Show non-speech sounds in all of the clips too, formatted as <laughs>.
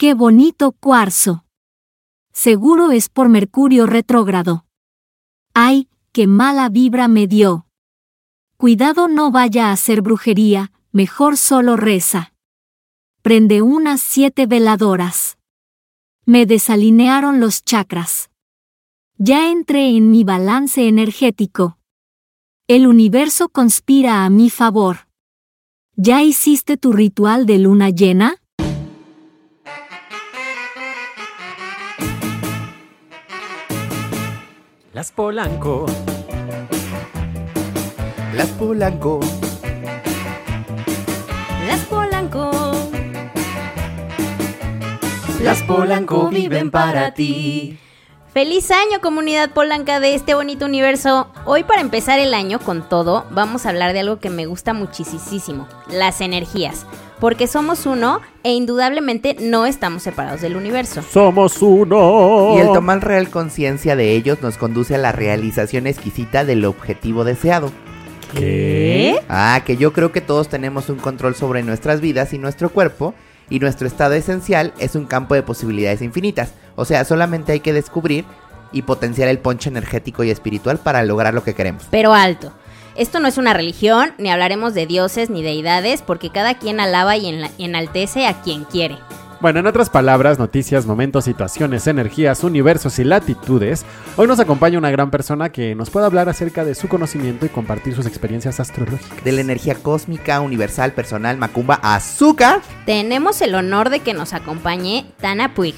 qué bonito cuarzo. Seguro es por Mercurio retrógrado. Ay, qué mala vibra me dio. Cuidado no vaya a hacer brujería, mejor solo reza. Prende unas siete veladoras. Me desalinearon los chakras. Ya entré en mi balance energético. El universo conspira a mi favor. ¿Ya hiciste tu ritual de luna llena? Las Polanco. Las Polanco. Las Polanco. Las Polanco viven para ti. Feliz año comunidad polanca de este bonito universo. Hoy para empezar el año con todo, vamos a hablar de algo que me gusta muchísimo, las energías. Porque somos uno e indudablemente no estamos separados del universo. Somos uno. Y el tomar real conciencia de ellos nos conduce a la realización exquisita del objetivo deseado. ¿Qué? Ah, que yo creo que todos tenemos un control sobre nuestras vidas y nuestro cuerpo, y nuestro estado esencial es un campo de posibilidades infinitas. O sea, solamente hay que descubrir y potenciar el ponche energético y espiritual para lograr lo que queremos. Pero alto. Esto no es una religión, ni hablaremos de dioses ni deidades, porque cada quien alaba y enaltece a quien quiere. Bueno, en otras palabras, noticias, momentos, situaciones, energías, universos y latitudes, hoy nos acompaña una gran persona que nos puede hablar acerca de su conocimiento y compartir sus experiencias astrológicas. De la energía cósmica, universal, personal, macumba, azúcar. Tenemos el honor de que nos acompañe Tana Puig.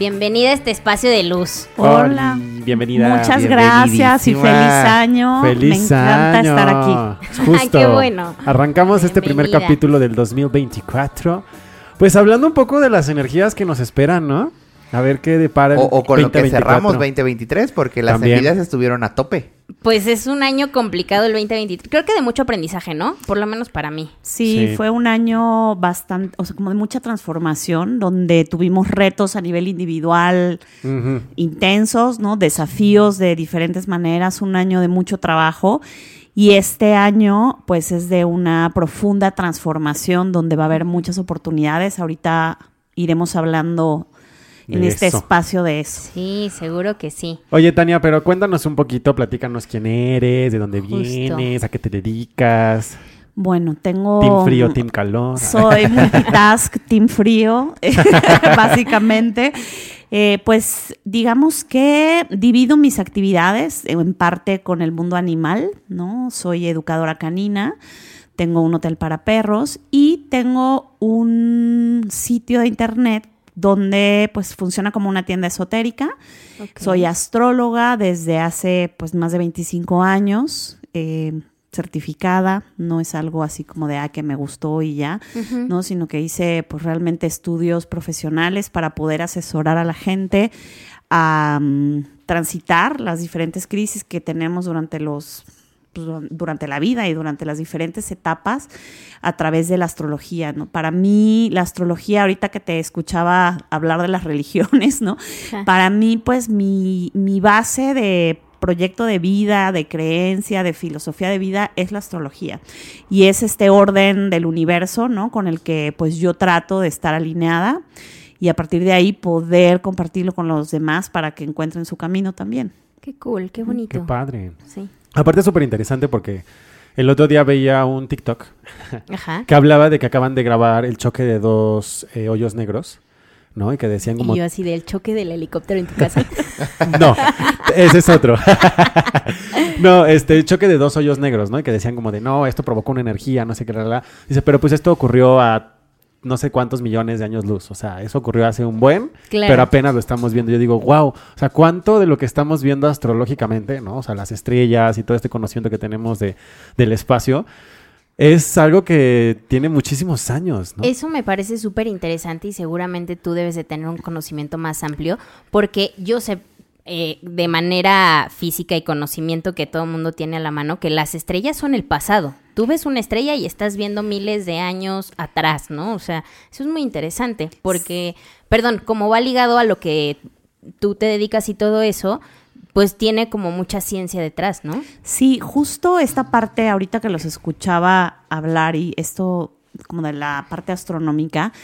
Bienvenida a este espacio de luz. Hola. Bienvenida. Muchas gracias y feliz año. Feliz Me encanta año. estar aquí. Justo. Qué bueno. Arrancamos este primer capítulo del 2024. Pues hablando un poco de las energías que nos esperan, ¿no? A ver qué depara el O, o con lo que 2024. cerramos 2023, porque las También. envidias estuvieron a tope. Pues es un año complicado el 2023. Creo que de mucho aprendizaje, ¿no? Por lo menos para mí. Sí, Sí. fue un año bastante, o sea, como de mucha transformación, donde tuvimos retos a nivel individual intensos, ¿no? Desafíos de diferentes maneras, un año de mucho trabajo. Y este año, pues, es de una profunda transformación donde va a haber muchas oportunidades. Ahorita iremos hablando en este espacio de eso. Sí, seguro que sí. Oye, Tania, pero cuéntanos un poquito, platícanos quién eres, de dónde Justo. vienes, a qué te dedicas. Bueno, tengo... Team frío, team calor. Soy <laughs> multitask, team frío, <laughs> básicamente. Eh, pues digamos que divido mis actividades eh, en parte con el mundo animal, ¿no? Soy educadora canina, tengo un hotel para perros y tengo un sitio de internet donde pues funciona como una tienda esotérica. Soy astróloga desde hace pues más de 25 años, eh, certificada, no es algo así como de, ah, que me gustó y ya, ¿no? Sino que hice pues realmente estudios profesionales para poder asesorar a la gente a mm, transitar las diferentes crisis que tenemos durante los pues, du- durante la vida y durante las diferentes etapas a través de la astrología, ¿no? Para mí, la astrología, ahorita que te escuchaba hablar de las <laughs> religiones, ¿no? Para mí, pues, mi, mi base de proyecto de vida, de creencia, de filosofía de vida es la astrología. Y es este orden del universo, ¿no? Con el que pues yo trato de estar alineada y a partir de ahí poder compartirlo con los demás para que encuentren su camino también. Qué cool, qué bonito. Qué padre. Sí. Aparte es súper interesante porque el otro día veía un TikTok Ajá. <laughs> que hablaba de que acaban de grabar el choque de dos eh, hoyos negros, ¿no? Y que decían como... Y yo así del choque del helicóptero en tu casa. <laughs> No, ese es otro. <laughs> no, este, el choque de dos hoyos negros, ¿no? Y que decían como de, no, esto provocó una energía, no sé qué, la, la, la. Dice, pero pues esto ocurrió a no sé cuántos millones de años luz. O sea, eso ocurrió hace un buen, Claro. pero apenas lo estamos viendo. Yo digo, wow, o sea, cuánto de lo que estamos viendo astrológicamente, ¿no? O sea, las estrellas y todo este conocimiento que tenemos de, del espacio, es algo que tiene muchísimos años, ¿no? Eso me parece súper interesante y seguramente tú debes de tener un conocimiento más amplio porque yo sé eh, de manera física y conocimiento que todo el mundo tiene a la mano que las estrellas son el pasado. Tú ves una estrella y estás viendo miles de años atrás, ¿no? O sea, eso es muy interesante porque, perdón, como va ligado a lo que tú te dedicas y todo eso, pues tiene como mucha ciencia detrás, ¿no? Sí, justo esta parte, ahorita que los escuchaba hablar y esto como de la parte astronómica,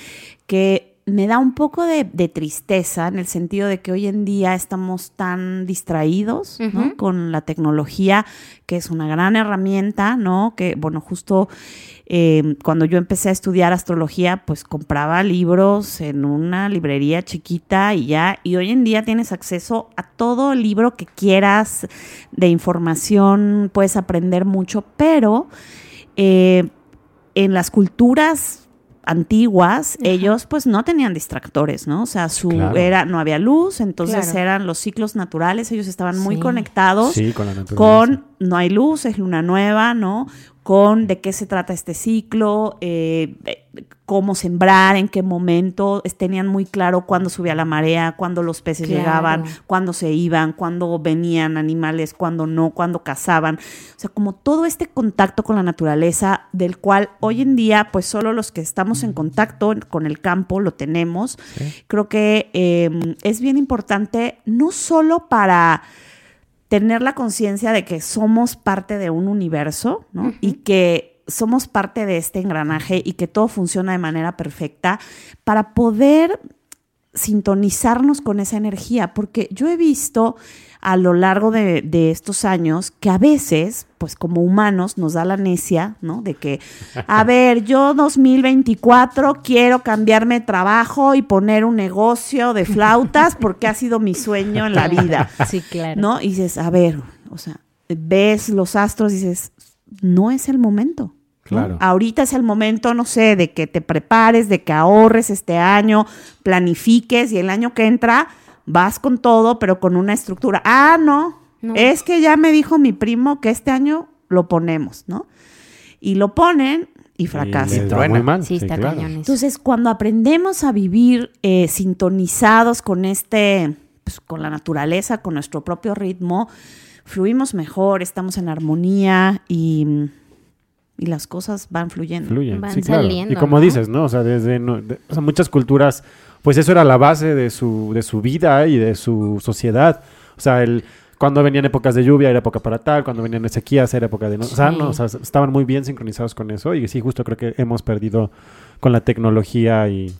que me da un poco de, de tristeza en el sentido de que hoy en día estamos tan distraídos con la tecnología, que es una gran herramienta, ¿no? Que, bueno, justo eh, cuando yo empecé a estudiar astrología, pues compraba libros en una librería chiquita y ya, y hoy en día tienes acceso a todo libro que quieras de información, puedes aprender mucho, pero eh, en las culturas antiguas, ellos pues no tenían distractores, ¿no? O sea, su Claro. era no había luz, entonces Claro. eran los ciclos naturales, ellos estaban muy Sí. conectados Sí, con la naturaleza. con no hay luz, es luna nueva, ¿no? Con de qué se trata este ciclo, eh, eh, cómo sembrar, en qué momento, tenían muy claro cuándo subía la marea, cuándo los peces Claro. llegaban, cuándo se iban, cuándo venían animales, cuándo no, cuándo cazaban. O sea, como todo este contacto con la naturaleza, del cual hoy en día, pues solo los que estamos en contacto con el campo lo tenemos. Creo que eh, es bien importante, no solo para tener la conciencia de que somos parte de un universo, ¿no? Y que somos parte de este engranaje y que todo funciona de manera perfecta para poder sintonizarnos con esa energía, porque yo he visto a lo largo de, de estos años que a veces, pues como humanos, nos da la necia, ¿no? De que, a <laughs> ver, yo 2024 quiero cambiarme de trabajo y poner un negocio de flautas porque ha sido mi sueño en la vida. <laughs> Sí, claro. ¿no? Y dices, a ver, o sea, ves los astros y dices, no es el momento. Claro. Ahorita es el momento, no sé, de que te prepares, de que ahorres este año, planifiques y el año que entra vas con todo, pero con una estructura. Ah, no, No. es que ya me dijo mi primo que este año lo ponemos, ¿no? Y lo ponen y Y fracasan. mal. Sí, está claro. eso. Entonces, cuando aprendemos a vivir eh, sintonizados con este, pues, con la naturaleza, con nuestro propio ritmo, fluimos mejor, estamos en armonía y, y las cosas van fluyendo. Fluyen, Van sí, claro. saliendo, Y como ¿no? dices, ¿no? O sea, desde no- de- o sea, muchas culturas, pues eso era la base de su, de su vida y de su sociedad. O sea, el cuando venían épocas de lluvia era época para tal, cuando venían sequías era época de no, o sea, no, o sea, estaban muy bien sincronizados con eso y sí, justo creo que hemos perdido con la tecnología y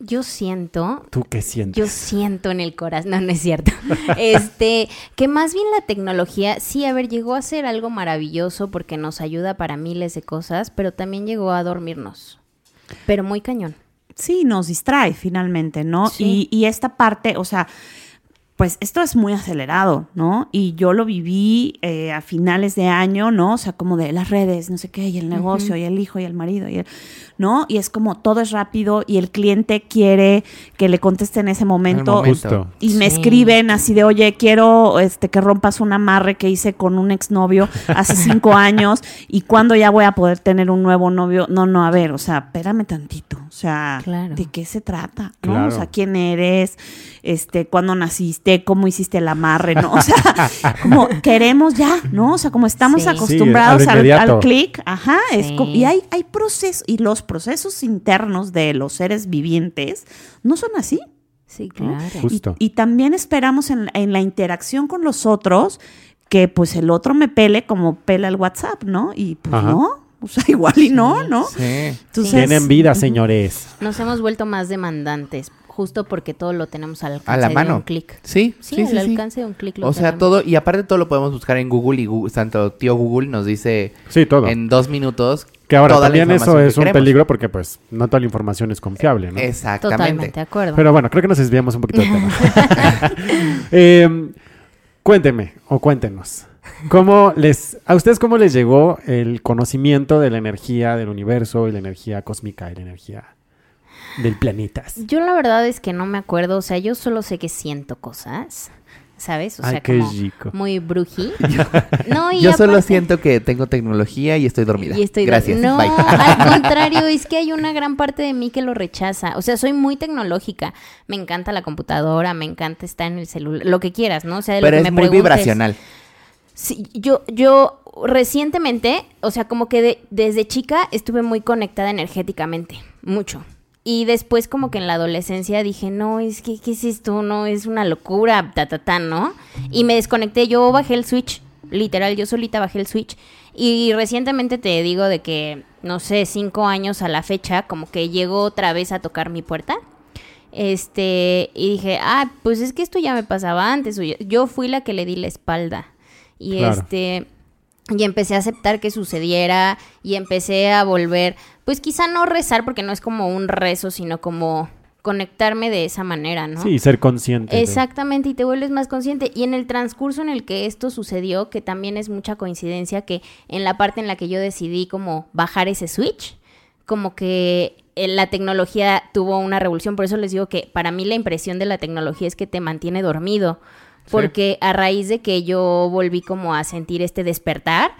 Yo siento tú qué sientes. Yo siento en el corazón, no, no es cierto. <laughs> Este, que más bien la tecnología, sí, a ver, llegó a ser algo maravilloso porque nos ayuda para miles de cosas, pero también llegó a dormirnos. Pero muy cañón. Sí, nos distrae finalmente, ¿no? Sí. Y, y esta parte, o sea, pues esto es muy acelerado, ¿no? Y yo lo viví eh, a finales de año, ¿no? O sea, como de las redes, no sé qué, y el negocio, y el hijo, y el marido, y el, ¿no? Y es como todo es rápido y el cliente quiere que le conteste en ese momento. Y me Sí. escriben así de, oye, quiero este, que rompas un amarre que hice con un exnovio hace <laughs> cinco años y cuándo ya voy a poder tener un nuevo novio. No, no, a ver, o sea, espérame tantito. O sea, Claro. ¿de qué se trata? ¿no? Claro. O sea, ¿quién eres? Este, ¿Cuándo naciste? ¿Cómo hiciste el amarre? ¿No? O sea, <laughs> como queremos ya, ¿no? O sea, como estamos Sí. acostumbrados Sí, al, clic, ajá, es y hay, hay procesos, y los procesos internos de los seres vivientes no son así. Sí, ¿no? claro. Justo. Y, y también esperamos en, en la interacción con los otros que pues el otro me pele como pela el WhatsApp, ¿no? Y pues Ajá. no, o sea, igual y no, ¿no? Sí. Entonces, Tienen vida, señores. Nos hemos vuelto más demandantes, justo porque todo lo tenemos al alcance A la de un clic. Sí, Sí, sí, al sí, sí. alcance de un clic lo O sea, tenemos. todo, y aparte todo lo podemos buscar en Google y Google, tanto tío Google nos dice Sí, todo. en dos minutos que ahora toda la también eso que es un queremos. peligro porque pues no toda la información es confiable, ¿no? Exactamente. Totalmente, de acuerdo. Pero bueno, creo que nos desviamos un poquito del tema. <laughs> Eh, cuénteme o cuéntenos. ¿Cómo les, ¿A ustedes cómo les llegó el conocimiento de la energía del universo y la energía cósmica y la energía del planetas? Yo la verdad es que no me acuerdo, o sea, yo solo sé que siento cosas, ¿sabes? O Ay, sea, qué como rico. muy brují. <laughs> no, y Yo solo aparte- siento que tengo tecnología y estoy dormida. Y estoy Gracias. No, Bye. al <laughs> contrario, es que hay una gran parte de mí que lo rechaza. O sea, soy muy tecnológica. Me encanta la computadora, me encanta estar en el celular, lo que quieras, ¿no? O sea, de Pero lo que es me muy preguntes. vibracional. Sí, yo, yo recientemente, o sea, como que de- desde chica estuve muy conectada energéticamente, mucho. Y después como que en la adolescencia dije, no, es que, ¿qué es esto? No, es una locura, ta, ta, ta, ¿no? Y me desconecté, yo bajé el switch, literal, yo solita bajé el switch. Y recientemente te digo de que no sé, cinco años a la fecha, como que llegó otra vez a tocar mi puerta. Este, y dije, ah, pues es que esto ya me pasaba antes. yo- Yo fui la que le di la espalda. Y Claro. este, y empecé a aceptar que sucediera y empecé a volver, pues quizá no rezar porque no es como un rezo, sino como conectarme de esa manera, ¿no? Sí, ser consciente. Exactamente, y te vuelves más consciente. Y en el transcurso en el que esto sucedió, que también es mucha coincidencia, que en la parte en la que yo decidí como bajar ese switch, como que eh, la tecnología tuvo una revolución. Por eso les digo que para mí la impresión de la tecnología es que te mantiene dormido. Porque a raíz de que yo volví como a sentir este despertar,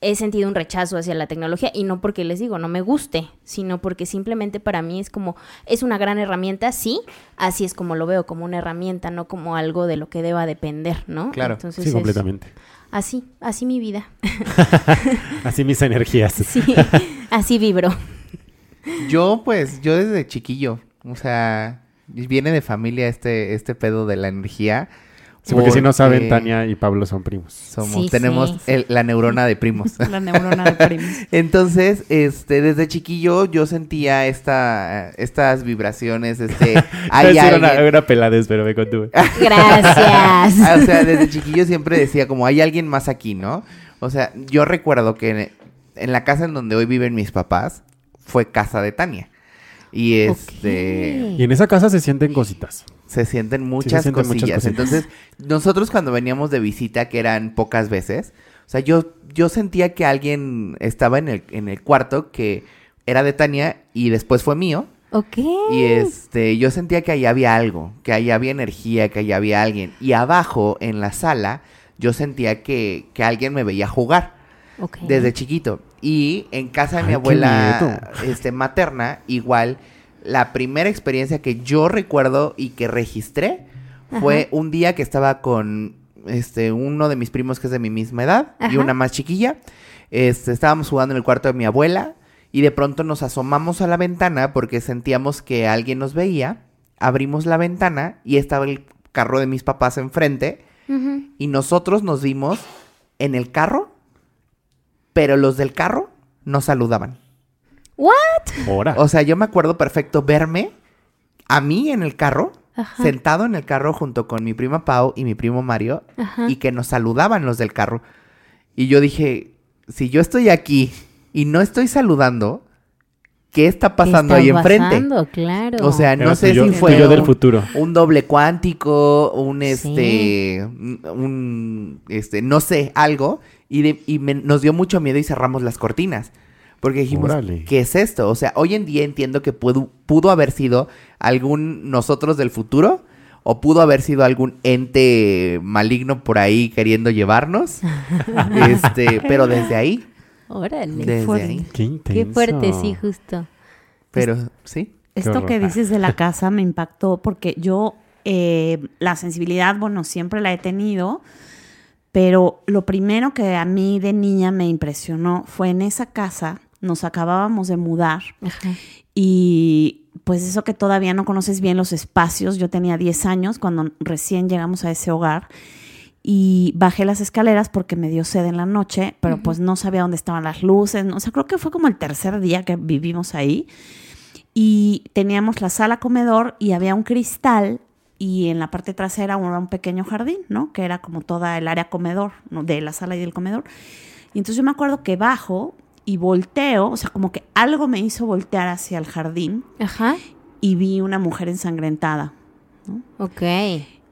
he sentido un rechazo hacia la tecnología y no porque les digo no me guste, sino porque simplemente para mí es como es una gran herramienta, sí, así es como lo veo como una herramienta, no como algo de lo que deba depender, ¿no? Claro. Entonces Sí, es completamente. así, así mi vida. <laughs> Así mis energías. <laughs> Sí, así vibro. Yo, pues, yo desde chiquillo, o sea, viene de familia este, este pedo de la energía. Sí, porque si no saben, Tania y Pablo son primos. Somos, Sí, tenemos sí. el- la neurona de primos. <laughs> La neurona de primos. <laughs> Entonces, este, desde chiquillo yo sentía esta, estas vibraciones, este, <laughs> hay alguien- una, una peladez, pero me contuve. Gracias. O sea, desde chiquillo siempre decía como hay alguien más aquí, ¿no? O sea, yo recuerdo que en, en la casa en donde hoy viven mis papás fue casa de Tania. Y este Y en esa casa se sienten cositas. se sienten muchas sienten muchas cosillas. cositas. Entonces, nosotros cuando veníamos de visita, que eran pocas veces, o sea, yo, yo sentía que alguien estaba en el, en el cuarto que era de Tania y después fue mío. Ok. Y este, yo sentía que ahí había algo, que ahí había energía, que ahí había alguien. Y abajo, en la sala, yo sentía que, que alguien me veía jugar Ok. desde chiquito. Y en casa de mi Ay, abuela este, materna, igual, la primera experiencia que yo recuerdo y que registré fue un día que estaba con este, uno de mis primos que es de mi misma edad y una más chiquilla. Este, estábamos jugando en el cuarto de mi abuela y de pronto nos asomamos a la ventana porque sentíamos que alguien nos veía. Abrimos la ventana y estaba el carro de mis papás enfrente y nosotros nos vimos en el carro, pero los del carro nos saludaban. What? Ahora. O sea, yo me acuerdo perfecto verme a mí en el carro, Ajá. sentado en el carro junto con mi prima Pau y mi primo Mario, Ajá. y que nos saludaban los del carro. Y yo dije, si yo estoy aquí y no estoy saludando, ¿qué está pasando ¿Qué ahí enfrente? pasando? Claro. O sea, no Era sé yo- si fue yo del un- futuro. un doble cuántico, un este, un, un, este, no sé, algo, y, de- y me- nos dio mucho miedo y cerramos las cortinas. Porque dijimos. ¿qué es esto? O sea, hoy en día entiendo que pudo, pudo haber sido algún nosotros del futuro, o pudo haber sido algún ente maligno por ahí queriendo llevarnos. <laughs> este, pero desde ahí, Órale. desde fuerte. ahí. Qué intenso. Qué fuerte, sí, justo. Pero sí. Esto que dices de la casa me impactó porque yo eh, la sensibilidad, bueno, siempre la he tenido, pero lo primero que a mí de niña me impresionó fue en esa casa, nos acabábamos de mudar Ajá. y pues eso que todavía no conoces bien los espacios, yo tenía 10 años cuando recién llegamos a ese hogar y bajé las escaleras porque me dio sed en la noche, pero pues no sabía dónde estaban las luces, no, o sea, creo que fue como el tercer día que vivimos ahí y teníamos la sala comedor y había un cristal y en la parte trasera era un pequeño jardín, ¿no? Que era como toda el área comedor, ¿no? De la sala y del comedor. Y entonces yo me acuerdo que bajo y volteo, o sea, como que algo me hizo voltear hacia el jardín Ajá. y vi una mujer ensangrentada. Ok.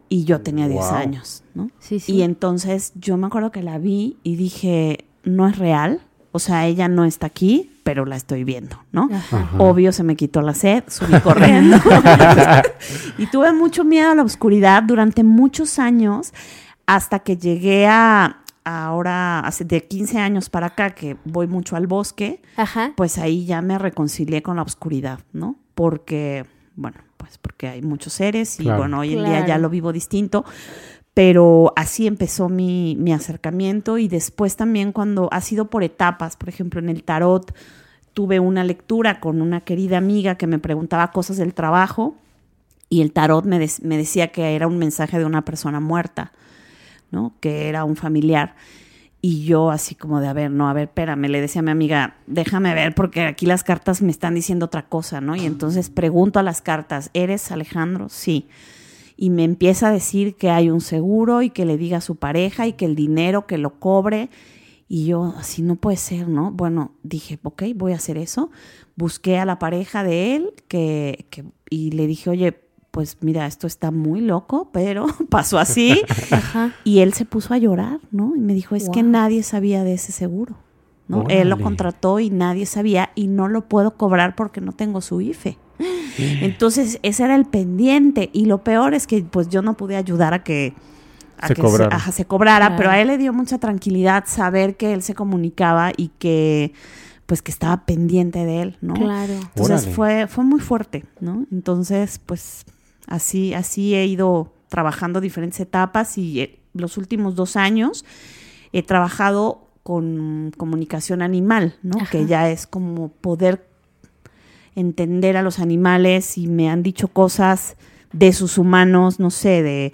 Y yo tenía 10 Wow. años, ¿no? Sí, sí. Y entonces yo me acuerdo que la vi y dije, no es real. O sea, ella no está aquí, pero la estoy viendo, ¿no? Ajá. Obvio se me quitó la sed, subí corriendo. <laughs> <laughs> y tuve mucho miedo a la oscuridad durante muchos años hasta que llegué a ahora hace de 15 años para acá que voy mucho al bosque, Ajá. pues ahí ya me reconcilié con la oscuridad, ¿no? Porque bueno, pues porque hay muchos seres y Claro. bueno, hoy en día ya lo vivo distinto. Pero así empezó mi, mi acercamiento y después también cuando ha sido por etapas, por ejemplo en el tarot, tuve una lectura con una querida amiga que me preguntaba cosas del trabajo y el tarot me, decía que era un mensaje de una persona muerta, ¿no? Que era un familiar. Y yo así como de, a ver, no, a ver, espérame, le decía a mi amiga, déjame ver porque aquí las cartas me están diciendo otra cosa, ¿no? Y entonces pregunto a las cartas, ¿eres Alejandro? Sí. Y me empieza a decir que hay un seguro y que le diga a su pareja y que el dinero que lo cobre. Y yo, así no puede ser, ¿no? Bueno, dije, ok, voy a hacer eso. Busqué a la pareja de él que, que, y le dije, oye, pues mira, esto está muy loco, pero <laughs> pasó así. Y él se puso a llorar, ¿no? Y me dijo, es que nadie sabía de ese seguro, ¿no? Él lo contrató y nadie sabía y no lo puedo cobrar porque no tengo su IFE. Entonces, ese era el pendiente. Y lo peor es que pues yo no pude ayudar a que, a Se que cobrara. ajá, se cobrara, Claro. pero a él le dio mucha tranquilidad saber que él se comunicaba y que pues que estaba pendiente de él, ¿no? Claro. Entonces Órale. fue, fue muy fuerte, ¿no? Entonces, pues así, así he ido trabajando diferentes etapas y eh, los últimos dos años he trabajado con comunicación animal, ¿no? Ajá. Que ya es como poder entender a los animales y me han dicho cosas de sus humanos, no sé, de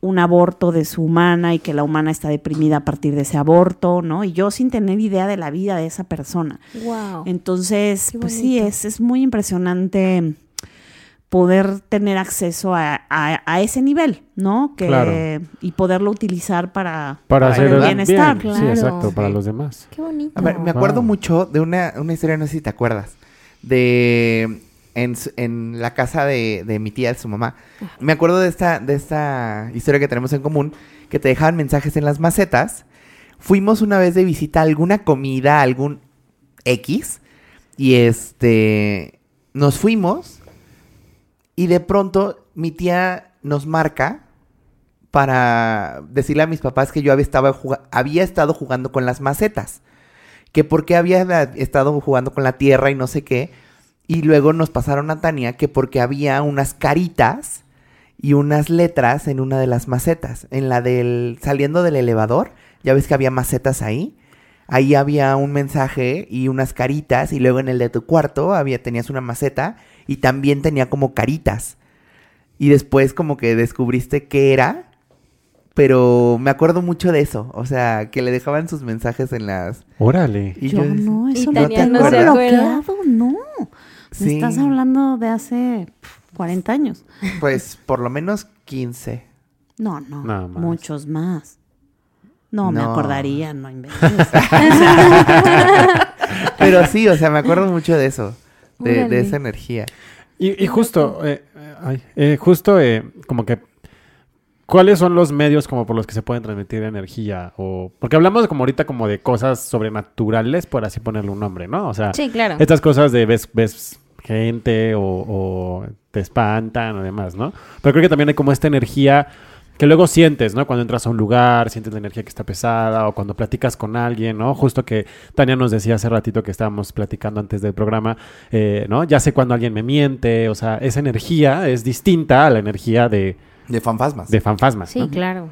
un aborto de su humana y que la humana está deprimida a partir de ese aborto, ¿no? Y yo sin tener idea de la vida de esa persona. Wow. Entonces, Qué pues sí, es, es muy impresionante poder tener acceso a, a- a ese nivel, ¿no? Que, Claro. Y poderlo utilizar para, Para Para hacer el bienestar. bien. Sí, Claro. exacto, para Sí. los demás. Qué bonito. A ver, me acuerdo Wow. mucho de una, una historia, no sé si te acuerdas, de en, en la casa de, de mi tía, de su mamá. Me acuerdo de esta, de esta historia que tenemos en común, que te dejaban mensajes en las macetas. Fuimos una vez de visita a alguna comida, algún X, y este, nos fuimos, y de pronto mi tía nos marca para decirle a mis papás que yo había había estado jugando con las macetas. Que porque había da- estado jugando con la tierra y no sé qué. Y luego nos pasaron a Tania que porque había unas caritas y unas letras en una de las macetas. En la del. saliendo del elevador. Ya ves que había macetas ahí. Ahí había un mensaje y unas caritas. Y luego en el de tu cuarto había, tenías una maceta. Y también tenía como caritas. Y después como que descubriste qué era. Pero me acuerdo mucho de eso. O sea, que le dejaban sus mensajes en las... Órale. Y yo yo- no, Y eso no no te te no se bloqueado, no. Me Sí. estás hablando de hace pf, 40 años. Pues por lo menos 15. No, no, Nada más. muchos más. No, me No. acordaría, no inventes. <laughs> Pero sí, o sea, me acuerdo mucho de eso. De, esa energía. Y, y justo, eh, eh, ay, eh, justo eh, como que, ¿cuáles son los medios como por los que se pueden transmitir energía? O, porque hablamos como ahorita como de cosas sobrenaturales, por así ponerle un nombre, ¿no? O sea, Sí, claro. estas cosas de ves, ves gente o, o te espantan o demás, ¿no? Pero creo que también hay como esta energía que luego sientes, ¿no? Cuando entras a un lugar, sientes la energía que está pesada o cuando platicas con alguien, ¿no? Justo que Tania nos decía hace ratito que estábamos platicando antes del programa, eh, ¿no? Ya sé cuando alguien me miente, o sea, esa energía es distinta a la energía de, De fantasmas. de fantasmas, Sí, ¿no? claro.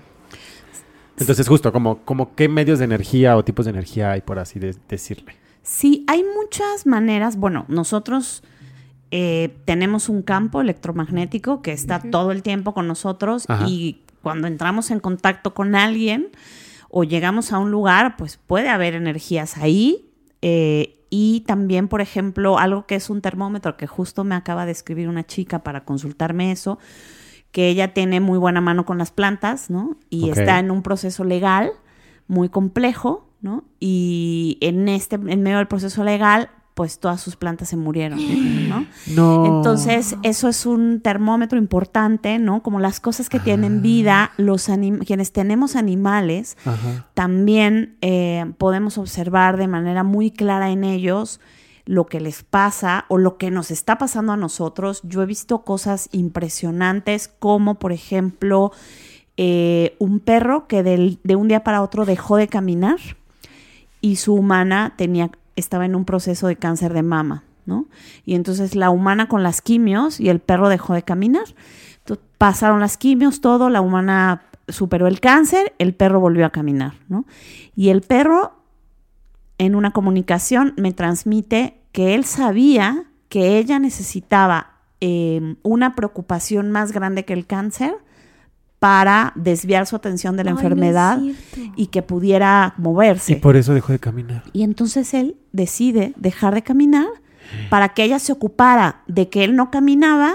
Entonces, justo, como, como qué medios de energía o tipos de energía hay, por así de- decirle. Sí, hay muchas maneras. Bueno, nosotros eh, tenemos un campo electromagnético que está todo el tiempo con nosotros Ajá. y cuando entramos en contacto con alguien o llegamos a un lugar, pues puede haber energías ahí. eh, y también, por ejemplo, algo que es un termómetro que justo me acaba de escribir una chica para consultarme eso, que ella tiene muy buena mano con las plantas, ¿no? Y está en un proceso legal muy complejo, ¿no? Y en este, en medio del proceso legal, pues todas sus plantas se murieron, <gasps> ¿no? No. Entonces, eso es un termómetro importante, ¿no? Como las cosas que Ah. tienen vida, los anim- quienes tenemos animales, Ajá. también eh, podemos observar de manera muy clara en ellos lo que les pasa o lo que nos está pasando a nosotros. Yo he visto cosas impresionantes como, por ejemplo, eh, un perro que del- de un día para otro dejó de caminar y su humana tenía, estaba en un proceso de cáncer de mama, ¿no? Y entonces la humana con las quimios y el perro dejó de caminar. Entonces, pasaron las quimios, todo, la humana superó el cáncer, el perro volvió a caminar, ¿no? Y el perro, en una comunicación, me transmite que él sabía que ella necesitaba eh, una preocupación más grande que el cáncer para desviar su atención de la Ay, enfermedad y que pudiera moverse. Y por eso dejó de caminar. Y entonces él decide dejar de caminar para que ella se ocupara de que él no caminaba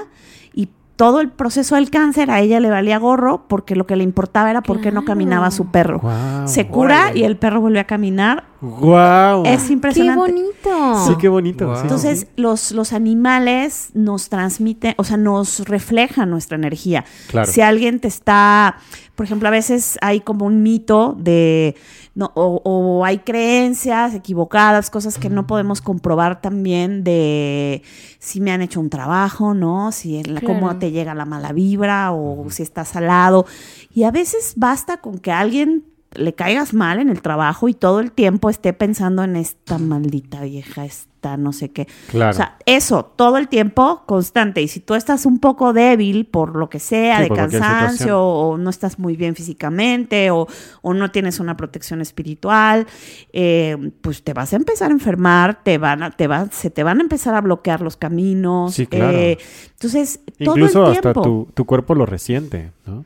y todo el proceso del cáncer a ella le valía gorro porque lo que le importaba era por qué no caminaba su perro. Se cura y el perro volvió a caminar. ¡Guau! Es ¡Qué impresionante. bonito! Sí, qué bonito. Entonces, los, los animales nos transmiten, o sea, nos reflejan nuestra energía. Claro. Si alguien te está, por ejemplo, a veces hay como un mito de, no, o, o hay creencias equivocadas, cosas que no podemos comprobar también de si me han hecho un trabajo, ¿no? Si en la- cómo Claro. te llega la mala vibra o si estás al lado. Y a veces basta con que alguien le caigas mal en el trabajo y todo el tiempo esté pensando en esta maldita vieja, esta no sé qué. Claro. O sea, eso, todo el tiempo constante. Y si tú estás un poco débil por lo que sea, Sí, de cansancio, o no estás muy bien físicamente, o, o no tienes una protección espiritual, eh, pues te vas a empezar a enfermar, te van a, te va- se te van a empezar a bloquear los caminos. Sí, claro. eh, entonces, Incluso todo el hasta tiempo. tu, tu cuerpo lo resiente, ¿no?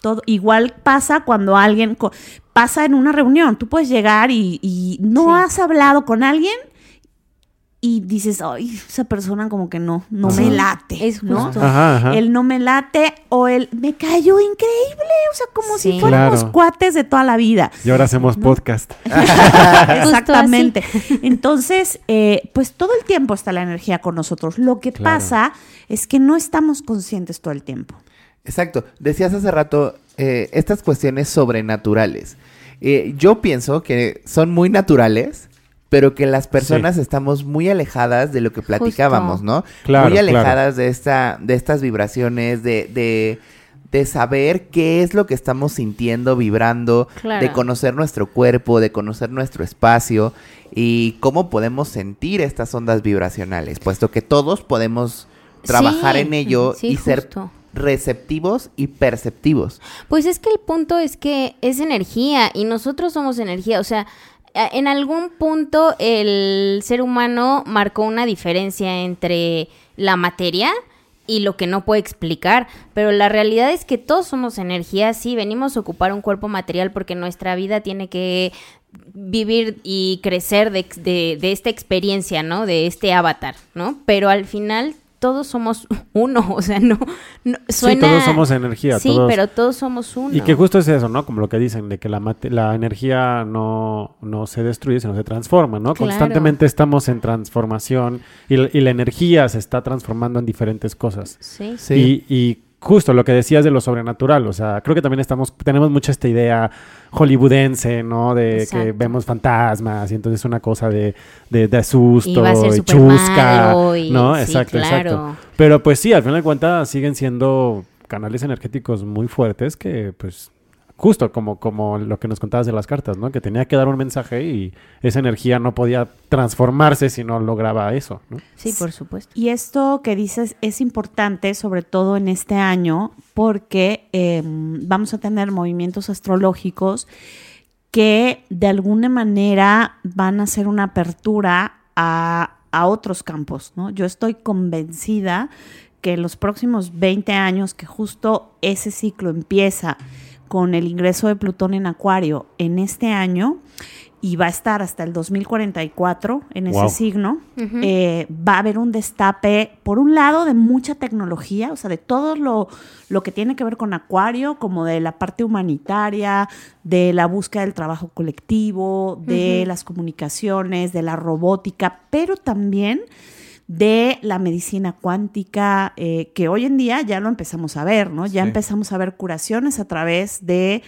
Todo, igual pasa cuando alguien co- pasa en una reunión. Tú puedes llegar y, y no Sí. has hablado con alguien y dices, ay, esa persona como que no, no me late. Es ¿no? justo. Ajá, ajá. El no me late o el me cayó increíble. O sea, como Sí. si fuéramos Claro. cuates de toda la vida. Y ahora hacemos podcast. <laughs> Exactamente. Entonces, eh, pues todo el tiempo está la energía con nosotros. Lo que Claro. pasa es que no estamos conscientes todo el tiempo. Exacto. Decías hace rato eh, estas cuestiones sobrenaturales. Eh, yo pienso que son muy naturales, pero que las personas estamos muy alejadas de lo que platicábamos, Justo. ¿no? Claro, muy claro. alejadas de esta, de estas vibraciones, de, de, de saber qué es lo que estamos sintiendo, vibrando, Claro. de conocer nuestro cuerpo, de conocer nuestro espacio y cómo podemos sentir estas ondas vibracionales, puesto que todos podemos trabajar Sí, en ello sí, y ser justo. Receptivos y perceptivos. Pues es que el punto es que es energía y nosotros somos energía. O sea, en algún punto el ser humano marcó una diferencia entre la materia y lo que no puede explicar, pero la realidad es que todos somos energía, sí, venimos a ocupar un cuerpo material porque nuestra vida tiene que vivir y crecer de, de- de esta experiencia, ¿no? De este avatar, ¿no? Pero al final todos somos <laughs> uno, o sea, no, no suena... Sí, todos somos energía. Sí, todos- pero todos somos uno. Y que justo es eso, ¿no? Como lo que dicen, de que la, mate- la energía no, no se destruye, sino se transforma, ¿no? Claro. Constantemente estamos en transformación y, la- y la energía se está transformando en diferentes cosas. Sí. Sí. Y, y justo lo que decías de lo sobrenatural, o sea, creo que también estamos, tenemos mucha esta idea hollywoodense, ¿no? De que vemos fantasmas y entonces una cosa de, de, de susto Y chusca, y- ¿no? sí, exacto, claro. exacto. Pero pues sí, al final de cuentas siguen siendo canales energéticos muy fuertes que pues justo como, como lo que nos contabas de las cartas, ¿no? Que tenía que dar un mensaje y esa energía no podía transformarse si no lograba eso, ¿no? Sí, por supuesto. Y esto que dices es importante, sobre todo en este año, porque eh, vamos a tener movimientos astrológicos que de alguna manera van a hacer una apertura a, a otros campos, ¿no? Yo estoy convencida que en los próximos 20 años, que justo ese ciclo empieza con el ingreso de Plutón en Acuario en este año, y va a estar hasta el 2044 en ese Wow. signo, Ujú. eh, va a haber un destape, por un lado, de mucha tecnología, o sea, de todo lo, lo que tiene que ver con Acuario, como de la parte humanitaria, de la búsqueda del trabajo colectivo, de las comunicaciones, de la robótica, pero también de la medicina cuántica, eh, que hoy en día ya lo empezamos a ver, ¿no? Ya Sí. empezamos a ver curaciones a través de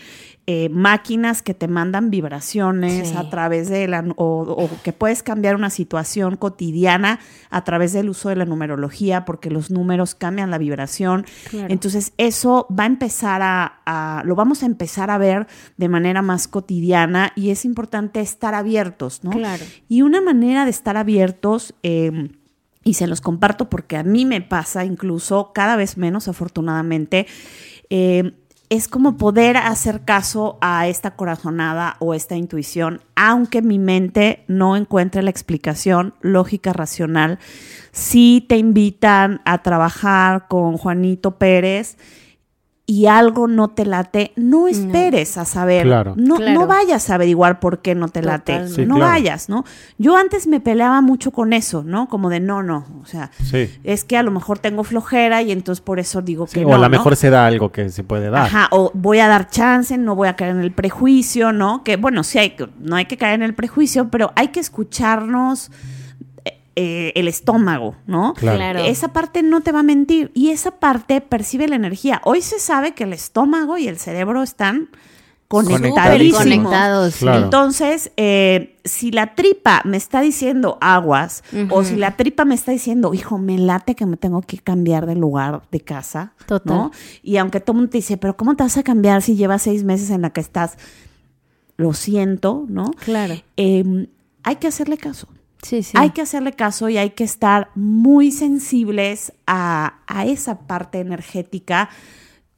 eh, máquinas que te mandan vibraciones, Sí. a través de la, o, o que puedes cambiar una situación cotidiana a través del uso de la numerología, porque los números cambian la vibración. Claro. Entonces, eso va a empezar a, a- lo vamos a empezar a ver de manera más cotidiana y es importante estar abiertos, ¿no? Claro. Y una manera de estar abiertos, eh, y se los comparto porque a mí me pasa incluso cada vez menos, afortunadamente, eh, es como poder hacer caso a esta corazonada o esta intuición, aunque mi mente no encuentre la explicación lógica, racional. Si te invitan a trabajar con Juanito Pérez y algo no te late, no esperes a saber. Claro. No, Claro. no vayas a averiguar por qué no te late. Sí, no claro. vayas, ¿no? Yo antes me peleaba mucho con eso, ¿no? Como de no, no. O sea, Sí. es que a lo mejor tengo flojera y entonces por eso digo Sí, que o no. a lo ¿no? mejor se da algo que se puede dar. Ajá, o voy a dar chance, no voy a caer en el prejuicio, ¿no? Que bueno, sí hay que, no hay que caer en el prejuicio, pero hay que escucharnos eh, el estómago, ¿no? Claro. Esa parte no te va a mentir y esa parte percibe la energía. Hoy se sabe que el estómago y el cerebro están conectadísimos. Conectados. Claro. Entonces, eh, si la tripa me está diciendo aguas o si la tripa me está diciendo, hijo, me late que me tengo que cambiar de lugar de casa, Total. ¿no? Y aunque todo el mundo te dice, pero ¿cómo te vas a cambiar si llevas seis meses en la que estás? Lo siento, ¿no? Claro. Eh, hay que hacerle caso. Sí, sí. Hay que hacerle caso y hay que estar muy sensibles a, a esa parte energética.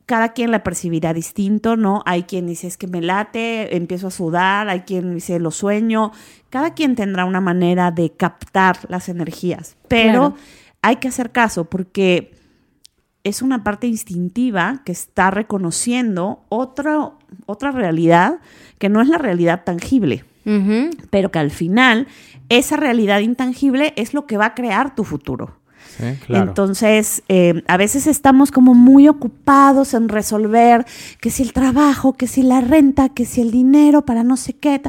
Cada quien la percibirá distinto, ¿no? Hay quien dice es que me late, empiezo a sudar, hay quien dice lo sueño. Cada quien tendrá una manera de captar las energías, pero Claro. hay que hacer caso porque es una parte instintiva que está reconociendo otra, otra realidad que no es la realidad tangible Pero que al final esa realidad intangible es lo que va a crear tu futuro. Sí, claro. Entonces, eh, a veces estamos como muy ocupados en resolver que si el trabajo, que si la renta, que si el dinero para no sé qué.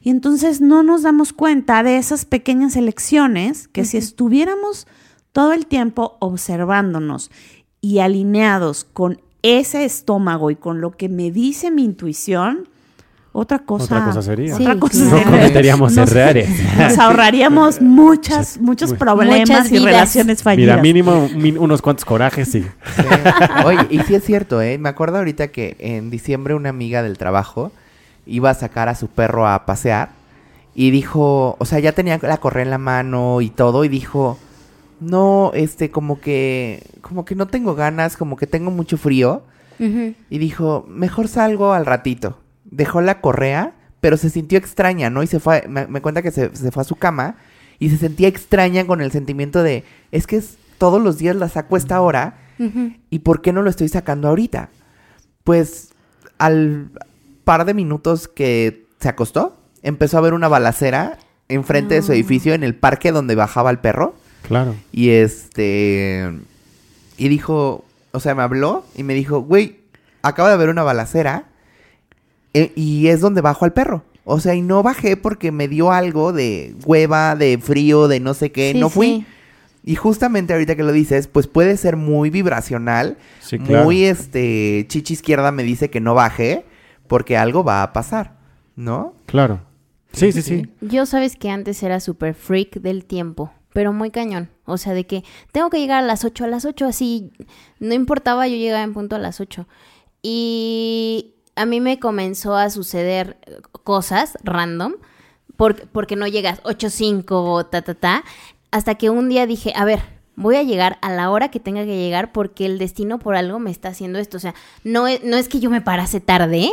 Y entonces no nos damos cuenta de esas pequeñas elecciones que si estuviéramos todo el tiempo observándonos y alineados con ese estómago y con lo que me dice mi intuición, otra cosa, Otra cosa sería. otra cosa no sería. cometeríamos Nos- errores. Nos <laughs> ahorraríamos muchas, muchos problemas Muchas y relaciones fallidas. Mira, mínimo min- unos cuantos corajes, sí. Sí. Oye, y sí es cierto, ¿eh? Me acuerdo ahorita que en diciembre una amiga del trabajo iba a sacar a su perro a pasear y dijo, o sea, ya tenía la correa en la mano y todo y dijo, no, este, como que, como que no tengo ganas, como que tengo mucho frío y dijo, mejor salgo al ratito. Dejó la correa, pero se sintió extraña, ¿no? Y se fue, a- me, me cuenta que se, se fue a su cama y se sentía extraña con el sentimiento de, es que es- todos los días la saco a esta hora. ¿Y por qué no lo estoy sacando ahorita? Pues al par de minutos que se acostó, empezó a ver una balacera enfrente de su edificio en el parque donde bajaba el perro. Claro. Y este. Y dijo. O sea, me habló y me dijo, güey, acabo de ver una balacera. Eh, y es donde bajo al perro. O sea, y no bajé porque me dio algo de hueva, de frío, de no sé qué. Sí, no fui. sí. Y justamente ahorita que lo dices, pues puede ser muy vibracional. Sí, claro. Muy, este, chichi izquierda me dice que no baje porque algo va a pasar, ¿no? Claro. Sí, sí, sí. Yo sabes que antes era súper freak del tiempo, pero muy cañón. O sea, de que tengo que llegar a las 8, a las 8 así, no importaba, yo llegaba en punto a las 8. Y a mí me comenzó a suceder eh, cosas random, por- porque no llegas 8, 5, ta, ta, ta, hasta que un día dije, a ver, voy a llegar a la hora que tenga que llegar porque el destino por algo me está haciendo esto. O sea, no es, no es que yo me parase tarde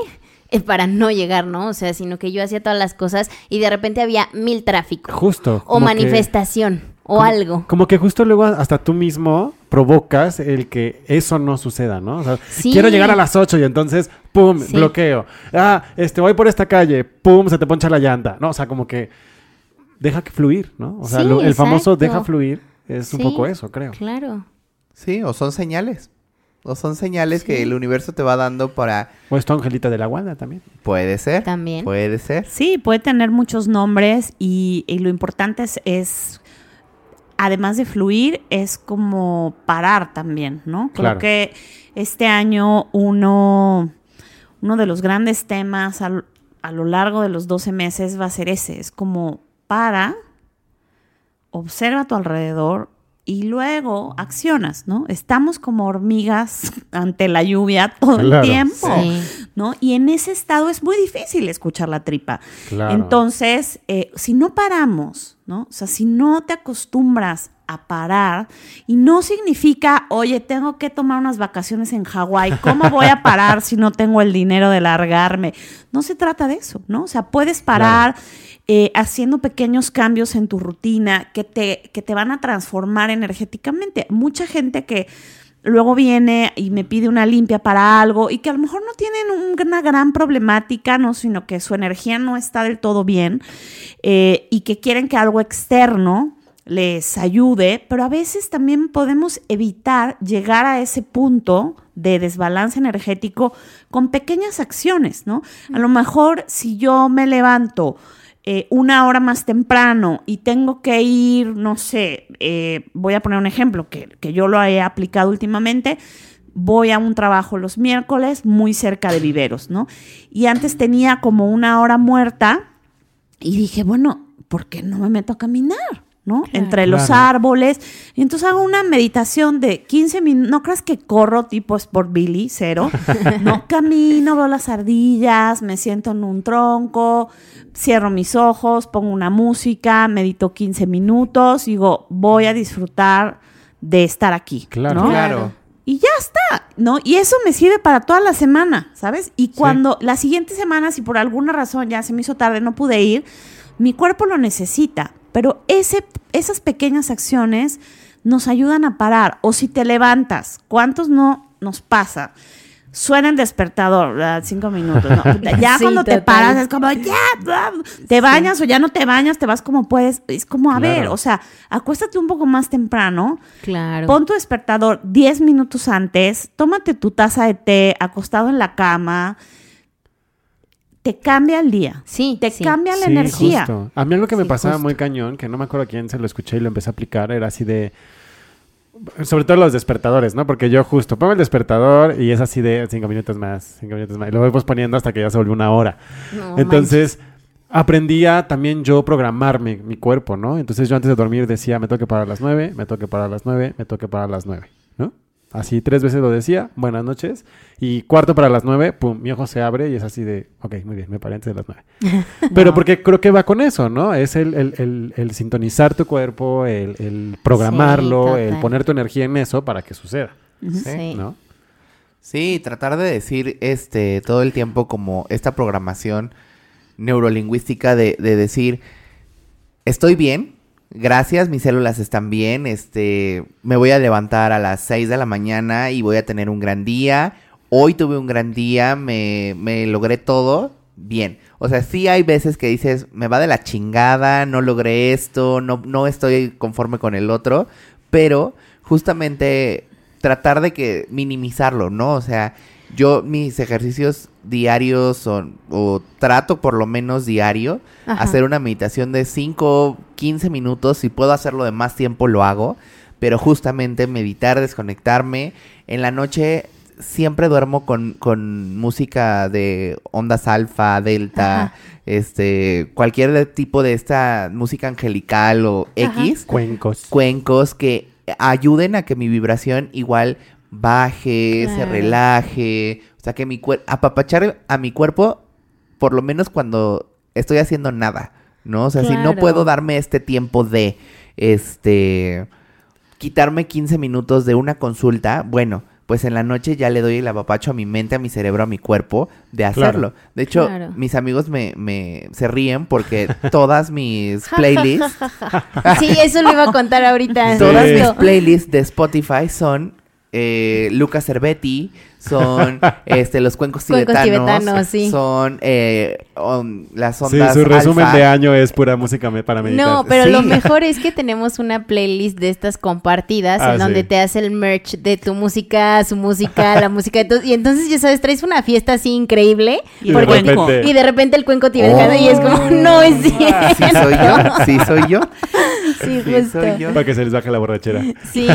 eh, para no llegar, ¿no? O sea, sino que yo hacía todas las cosas y de repente había mil tráfico. Justo. O que- manifestación, o como- algo. Como que justo luego hasta tú mismo provocas el que eso no suceda, ¿no? O sea, Sí. quiero llegar a las 8 y entonces, ¡pum! Sí. bloqueo. Ah, este, voy por esta calle, ¡pum! Se te poncha la llanta, ¿no? O sea, como que deja que fluir, ¿no? O sea, Sí, lo- el famoso deja fluir es un Sí, poco eso, creo. Claro. Sí, o son señales. O son señales que el universo te va dando para... O es tu angelita de la guarda también. Puede ser. También. Puede ser. Sí, puede tener muchos nombres y, y lo importante es, es, además de fluir, es como parar también, ¿no? Creo Claro. que este año uno, uno de los grandes temas al- a, lo largo de los 12 meses va a ser ese, es como para, observa a tu alrededor y luego accionas, ¿no? Estamos como hormigas <laughs> ante la lluvia todo Claro. el tiempo. Sí. ¿no? Y en ese estado es muy difícil escuchar la tripa. Claro. Entonces, eh, si no paramos, ¿no? O sea, si no te acostumbras a parar, y no significa, oye, tengo que tomar unas vacaciones en Hawái, ¿cómo voy a parar si no tengo el dinero de largarme? No se trata de eso, ¿no? O sea, puedes parar eh, haciendo pequeños cambios en tu rutina que te, que te van a transformar energéticamente. Mucha gente que luego viene y me pide una limpia para algo y que a lo mejor no tienen un- una gran problemática, no, sino que su energía no está del todo bien eh, y que quieren que algo externo les ayude, pero a veces también podemos evitar llegar a ese punto de desbalance energético con pequeñas acciones, ¿no? A lo mejor si yo me levanto eh, una hora más temprano y tengo que ir, no sé, eh, voy a poner un ejemplo que, que yo lo he aplicado últimamente, voy a un trabajo los miércoles muy cerca de viveros, ¿no? Y antes tenía como una hora muerta y dije, bueno, ¿por qué no me meto a caminar? ¿No? Entre los Claro. árboles. Y entonces hago una meditación de 15 minutos. No creas que corro tipo Sport Billy, cero. <laughs> No camino, veo las ardillas, me siento en un tronco, cierro mis ojos, pongo una música, medito 15 minutos, digo, voy a disfrutar de estar aquí. Claro. ¿no? Claro. Y ya está, ¿no? Y eso me sirve para toda la semana, ¿sabes? Y cuando la siguiente semana, si por alguna razón ya se me hizo tarde, no pude ir, mi cuerpo lo necesita. Pero ese, esas pequeñas acciones nos ayudan a parar. O si te levantas, ¿cuántos no nos pasa? Suena el despertador, ¿verdad? cinco minutos. ¿no? <laughs> Ya Sí, cuando te paras es como, ya, te bañas o ya no te bañas, te vas como puedes. Es como, a ver, o sea, acuéstate un poco más temprano, Claro. Pon tu despertador 10 minutos antes, tómate tu taza de té acostado en la cama. Te cambia el día. Sí, Te sí. cambia la Sí, energía. justo. A mí algo que me Sí, pasaba justo. muy cañón, que no me acuerdo a quién se lo escuché y lo empecé a aplicar, era así de... Sobre todo los despertadores, ¿no? Porque yo justo pongo el despertador y es así de cinco minutos más, cinco minutos más. Y lo voy posponiendo hasta que ya se volvió una hora. No Entonces, aprendí a también yo programarme mi cuerpo, ¿no? Entonces yo antes de dormir decía, me toque parar a las nueve, me toque parar a las nueve, me toque parar a las nueve. Así tres veces lo decía, buenas noches. Y cuarto para las nueve, pum, mi ojo se abre y es así de, ok, muy bien, me paré antes de las nueve. <laughs> Pero porque creo que va con eso, ¿no? Es el, el- el- el sintonizar tu cuerpo, el, el programarlo, Sí, el poner tu energía en eso para que suceda, Sí. ¿no? Sí, tratar de decir este todo el tiempo como esta programación neurolingüística de, de decir estoy bien, gracias, mis células están bien, este me voy a levantar a las 6 de la mañana y voy a tener un gran día. Hoy tuve un gran día, me, me logré todo, bien. O sea, sí hay veces que dices, me va de la chingada, no logré esto, no, no estoy conforme con el otro, pero justamente tratar de que minimizarlo, ¿no? O sea, yo mis ejercicios diarios o trato por lo menos diario, Ajá. hacer una meditación de 5, 15 minutos, si puedo hacerlo de más tiempo lo hago, pero justamente meditar, desconectarme, en la noche siempre duermo con, con música de ondas alfa, delta, Ajá. este, cualquier tipo de esta música angelical o Ajá. X Cuencos. cuencos que ayuden a que mi vibración igual baje, se relaje, o sea, que mi cuerpo, apapachar a mi cuerpo, por lo menos cuando estoy haciendo nada, ¿no? O sea, si no puedo darme este tiempo de, este, quitarme 15 minutos de una consulta, bueno, pues en la noche ya le doy el apapacho a mi mente, a mi cerebro, a mi cuerpo de Claro. hacerlo. De hecho, Claro. mis amigos me, me se ríen porque todas mis <laughs> playlists <laughs> Sí, eso lo iba a contar ahorita. Todas Sí. mis playlists de Spotify son eh, Lucas Cervetti, son <laughs> este los cuencos Cuencos tibetanos, tibetanos, sí. son eh, on- las Sí, ondas su resumen alfa. de año es pura música me- para meditar. No, pero Sí. lo mejor es que tenemos una playlist de estas compartidas Ah, en donde sí. te hace el merch de tu música, su música, la <laughs> música de todos. Y entonces, ya sabes, traes una fiesta así increíble. Y de porque- repente- y de repente el cuenco tibetano y es como, no es cierto. Sí soy yo, <laughs> sí soy yo. Sí, Sí justo. soy yo. Para que se les baje la borrachera. Sí.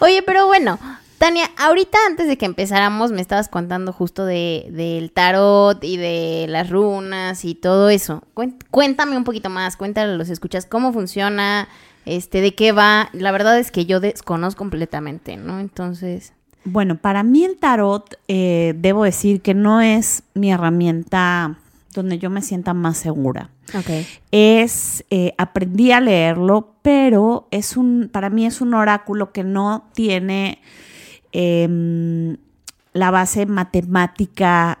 Oye, pero bueno, Tania, ahorita antes de que empezáramos me estabas contando justo de, del tarot y de las runas y todo eso. Cuéntame un poquito más, cuéntale los escuchas cómo funciona, este, de qué va. La verdad es que yo desconozco completamente, ¿no? Entonces, Bueno, para mí el tarot, eh, debo decir que no es mi herramienta donde yo me sienta más segura. ok. Es, eh, aprendí a leerlo, pero es un, para mí es un oráculo que no tiene em, la base matemática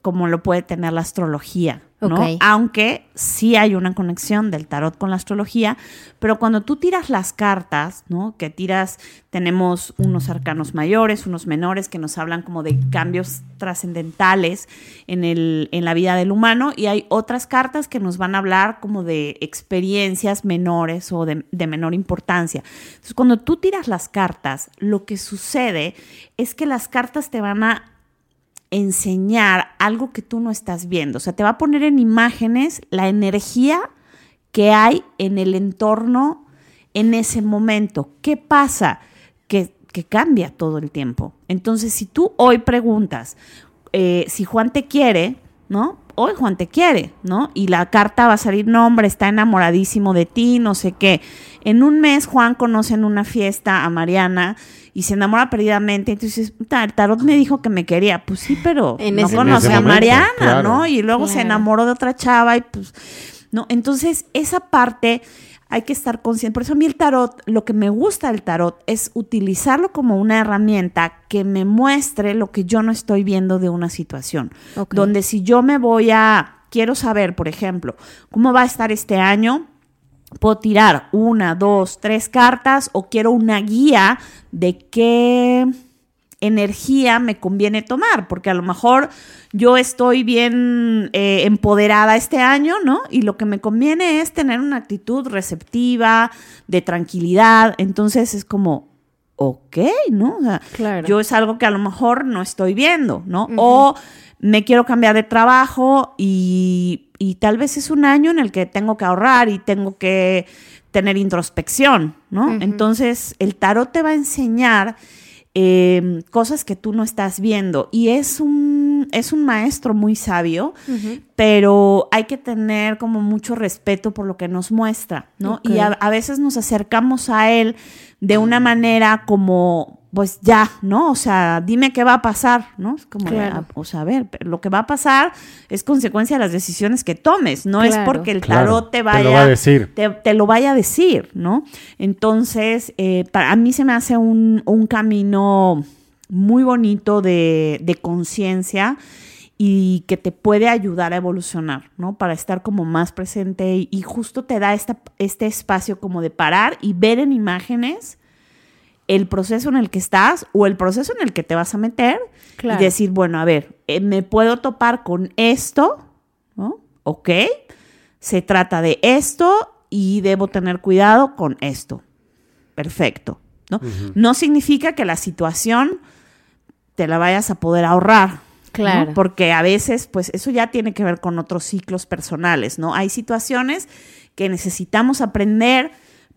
como lo puede tener la astrología. ¿No? Aunque sí hay una conexión del tarot con la astrología, pero cuando tú tiras las cartas, ¿no? Que tiras, tenemos unos arcanos mayores, unos menores que nos hablan como de cambios trascendentales en, el, en la vida del humano y hay otras cartas que nos van a hablar como de experiencias menores o de, de menor importancia. Entonces, cuando tú tiras las cartas, lo que sucede es que las cartas te van a enseñar algo que tú no estás viendo. O sea, te va a poner en imágenes la energía que hay en el entorno en ese momento. ¿Qué pasa? Que, que cambia todo el tiempo. Entonces, si tú hoy preguntas eh, si Juan te quiere, ¿no? Hoy Juan te quiere, ¿no? Y la carta va a salir, no, hombre, está enamoradísimo de ti, no sé qué. En un mes Juan conoce en una fiesta a Mariana y se enamora perdidamente. Entonces, "Puta, el tarot me dijo que me quería. Pues sí, pero En no ese conoce a momento, Mariana, claro. ¿no? Y luego se enamoró de otra chava y pues, ¿no? Entonces, esa parte hay que estar consciente. Por eso a mí el tarot, lo que me gusta del tarot es utilizarlo como una herramienta que me muestre lo que yo no estoy viendo de una situación. Donde si yo me voy a, quiero saber, por ejemplo, cómo va a estar este año, puedo tirar una, dos, tres cartas o quiero una guía de qué energía me conviene tomar, porque a lo mejor yo estoy bien eh, empoderada este año, ¿no? Y lo que me conviene es tener una actitud receptiva, de tranquilidad, entonces es como, ok, ¿no? O sea, Claro. yo es algo que a lo mejor no estoy viendo, ¿no? O me quiero cambiar de trabajo y, y tal vez es un año en el que tengo que ahorrar y tengo que tener introspección, ¿no? Entonces, el tarot te va a enseñar eh, cosas que tú no estás viendo. Y es un, es un maestro muy sabio, pero hay que tener como mucho respeto por lo que nos muestra, ¿no? Y a, a veces nos acercamos a él de una manera como, pues ya, ¿no? O sea, dime qué va a pasar, ¿no? Es como, Claro. ah, o sea, a ver, pero lo que va a pasar es consecuencia de las decisiones que tomes, no es Claro. porque el Claro, tarot te te vaya lo va a decir. te, te lo vaya a decir, ¿no? Entonces, eh, para mí se me hace un, un camino muy bonito de, de conciencia y que te puede ayudar a evolucionar, ¿no? Para estar como más presente y, y justo te da esta, este espacio como de parar y ver en imágenes el proceso en el que estás o el proceso en el que te vas a meter Claro. y decir, bueno, a ver, eh, me puedo topar con esto, ¿no? Ok, se trata de esto y debo tener cuidado con esto. Perfecto, ¿no? No significa que la situación te la vayas a poder ahorrar. ¿no? Claro. Porque a veces, pues eso ya tiene que ver con otros ciclos personales, ¿no? Hay situaciones que necesitamos aprender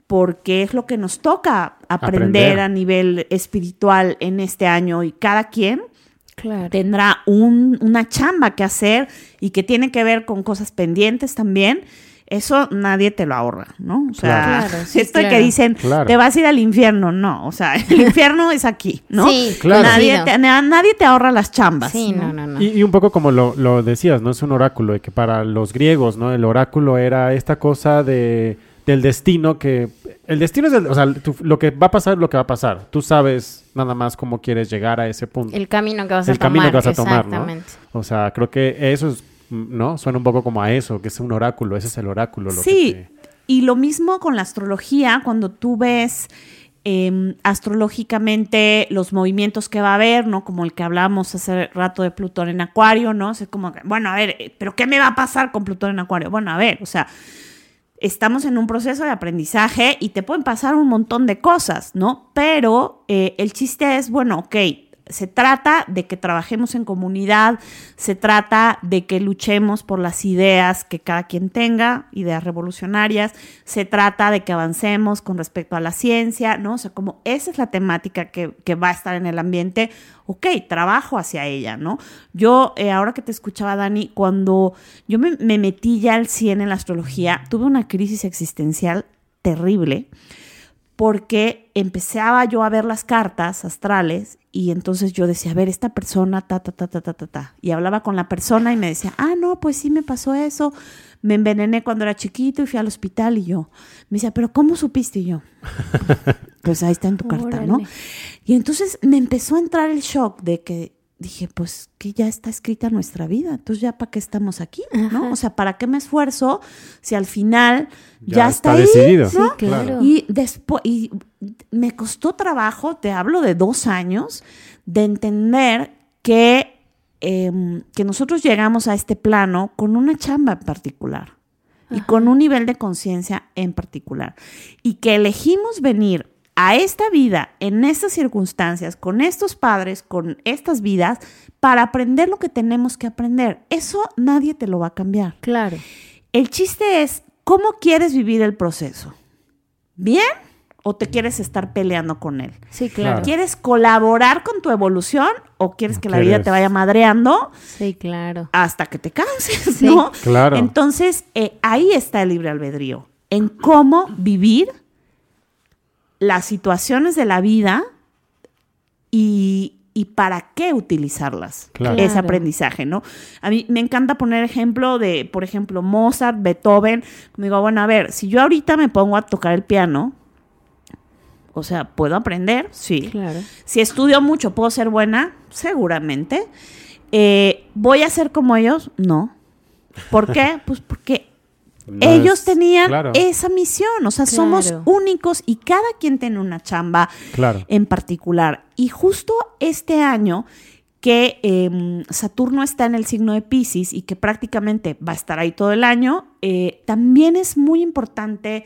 porque es lo que nos toca aprender, Aprender. a nivel espiritual en este año y cada quien Claro. tendrá un- una chamba que hacer y que tiene que ver con cosas pendientes también. Eso nadie te lo ahorra, ¿no? O sea, Claro. Claro, sí, esto de que dicen, Claro. te vas a ir al infierno, no, o sea, <laughs> el infierno es aquí, ¿no? Sí, Claro. Nadie, conocido. te, na- nadie te ahorra las chambas. Sí, no, no, no. Y, y un poco como lo, lo decías, ¿no? Es un oráculo, de que para los griegos, ¿no? El oráculo era esta cosa de, del destino que... El destino es, el- o sea, tú- lo que va a pasar es lo que va a pasar. Tú sabes nada más cómo quieres llegar a ese punto. El camino que vas a El tomar. camino que vas a tomar, ¿no? Exactamente. O sea, creo que eso es, ¿no? Suena un poco como a eso, que es un oráculo, ese es el oráculo. Lo Sí, que te- y lo mismo con la astrología, cuando tú ves eh, astrológicamente los movimientos que va a haber, ¿no? Como el que hablamos hace rato de Plutón en Acuario, ¿no? O sea, como, bueno, a ver, eh, ¿pero qué me va a pasar con Plutón en Acuario? Bueno, a ver, o sea, estamos en un proceso de aprendizaje y te pueden pasar un montón de cosas, ¿no? Pero eh, el chiste es, bueno, ok, se trata de que trabajemos en comunidad, se trata de que luchemos por las ideas que cada quien tenga, ideas revolucionarias, se trata de que avancemos con respecto a la ciencia, ¿no? O sea, como esa es la temática que, va a estar en el ambiente, ok, trabajo hacia ella, ¿no? Yo, eh, ahora que te escuchaba, Dani, cuando yo me, me metí ya al 100 en la astrología, tuve una crisis existencial terrible porque empezaba yo a ver las cartas astrales y entonces yo decía, a ver, esta persona, ta, ta, ta, ta, ta, ta, ta. Y hablaba con la persona y me decía, ah, no, pues sí me pasó eso. Me envenené cuando era chiquito y fui al hospital y yo. Me decía, pero ¿cómo supiste Y yo? <laughs> Pues ahí está en tu carta, ¿no? Y entonces me empezó a entrar el shock de que dije, pues que ya está escrita nuestra vida, entonces ya para qué estamos aquí, ¿no? O sea, ¿para qué me esfuerzo si al final ya, está, ahí, decidido. Sí, ¿no? claro. Y después, y me costó trabajo, te hablo de dos años, de entender que, em, que nosotros llegamos a este plano con una chamba en particular y con un nivel de conciencia en particular. Y que elegimos venir a esta vida, en estas circunstancias, con estos padres, con estas vidas, para aprender lo que tenemos que aprender. Eso nadie te lo va a cambiar. Claro. El chiste es, ¿cómo quieres vivir el proceso? ¿Bien? ¿O te quieres estar peleando con él? Sí, claro. ¿Quieres colaborar con tu evolución o quieres que la vida te vaya madreando Sí, claro. hasta que te canses, Sí. ¿no? Claro. Entonces, eh, ahí está el libre albedrío, en cómo vivir las situaciones de la vida y, y para qué utilizarlas. Claro. Ese aprendizaje, ¿no? A mí me encanta poner ejemplo de, por ejemplo, Mozart, Beethoven. Me digo, bueno, a ver, si yo ahorita me pongo a tocar el piano, o sea, ¿puedo aprender? Sí. Claro. Si estudio mucho, ¿puedo ser buena? Seguramente. Eh, ¿Voy a ser como ellos? No. ¿Por qué? Pues porque No ellos es- tenían Claro, esa misión. O sea, somos únicos y cada quien tiene una chamba claro. en particular. Y justo este año que eh, Saturno está en el signo de Pisces y que prácticamente va a estar ahí todo el año, eh, también es muy importante.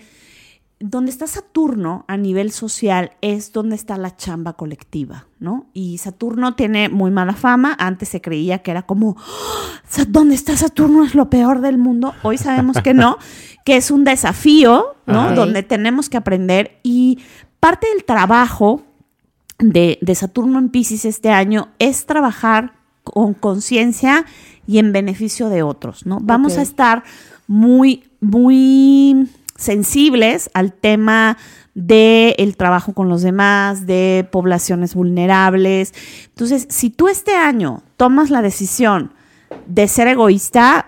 Donde está Saturno a nivel social es donde está la chamba colectiva, ¿no? Y Saturno tiene muy mala fama. Antes se creía que era como, "Ah, ¿dónde está Saturno? Es lo peor del mundo. Hoy sabemos que no, <laughs> que es un desafío, ¿no? Donde tenemos que aprender. Y parte del trabajo de, de Saturno en Pisces este año es trabajar con conciencia y en beneficio de otros, ¿no? Vamos a estar muy, muy sensibles al tema del el trabajo con los demás, de poblaciones vulnerables. Entonces, si tú este año tomas la decisión de ser egoísta,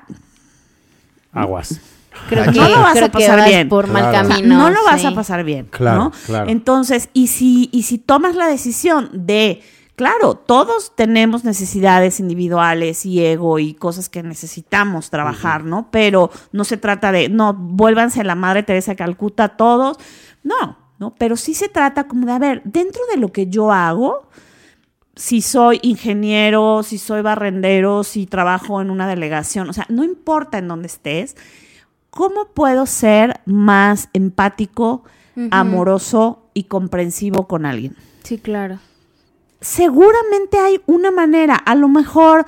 Aguas. Creo No que, lo vas a creo pasar vas bien. por mal Claro. camino. no lo vas a pasar bien, Claro, ¿no? claro. Entonces, y si, y si tomas la decisión de, claro, todos tenemos necesidades individuales y ego y cosas que necesitamos trabajar, ¿no? Pero no se trata de, no, vuélvanse la Madre Teresa de Calcuta todos, no, ¿no? Pero sí se trata como de, a ver, dentro de lo que yo hago, si soy ingeniero, si soy barrendero, si trabajo en una delegación, o sea, no importa en dónde estés, ¿cómo puedo ser más empático, amoroso y comprensivo con alguien? Sí, claro. Seguramente hay una manera, a lo mejor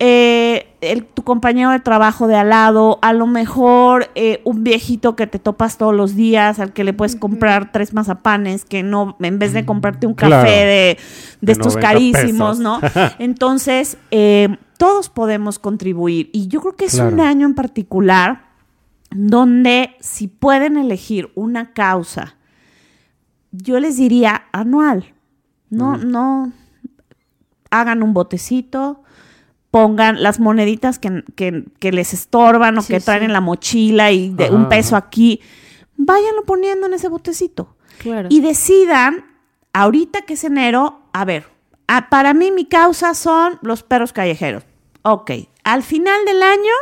eh, el- tu compañero de trabajo de al lado, a lo mejor eh, un viejito que te topas todos los días, al que le puedes comprar tres mazapanes, que no, en vez de comprarte un café Claro. de, de De estos 90 carísimos, pesos. ¿no? <laughs> Entonces, eh, todos podemos contribuir. Y yo creo que es un año en particular donde si pueden elegir una causa, yo les diría anual. No, no hagan un botecito, pongan las moneditas que, que- que les estorban o Sí, que traen sí. en la mochila y de Ajá, un peso ajá. aquí, váyanlo poniendo en ese botecito Claro. y decidan, ahorita que es enero, a ver, a- para mí mi causa son los perros callejeros. Ok, al final del año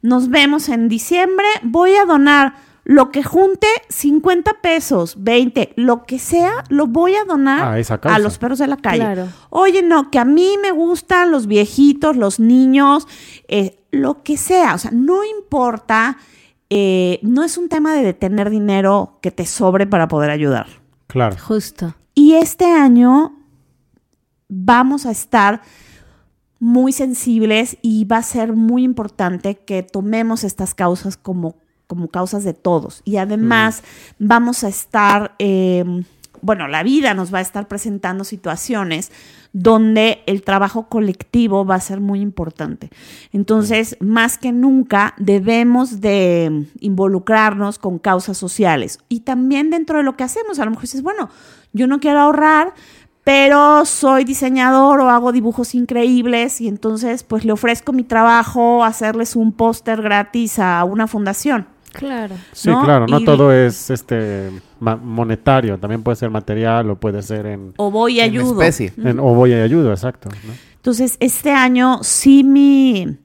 nos vemos en diciembre, voy a donar lo que junte 50 pesos, 20, lo que sea, lo voy a donar A esa causa. los perros de la calle. Claro. Oye, no, que a mí me gustan los viejitos, los niños, eh, lo que sea, o sea, no importa, eh, no es un tema de tener dinero que te sobre para poder ayudar. Claro. Justo. Y este año vamos a estar muy sensibles y va a ser muy importante que tomemos estas causas como, como causas de todos. Y además vamos a estar, eh, bueno, la vida nos va a estar presentando situaciones donde el trabajo colectivo va a ser muy importante. Entonces, más que nunca, debemos de involucrarnos con causas sociales. Y también dentro de lo que hacemos, a lo mejor dices, bueno, yo no quiero ahorrar, pero soy diseñador o hago dibujos increíbles y entonces pues le ofrezco mi trabajo, hacerles un póster gratis a una fundación. Claro. Sí, ¿no? claro, no Y- todo es este monetario, también puede ser material o puede ser en, O voy y En ayudo. especie. en- o voy y ayudo, exacto. ¿no? Entonces, este año sí mi,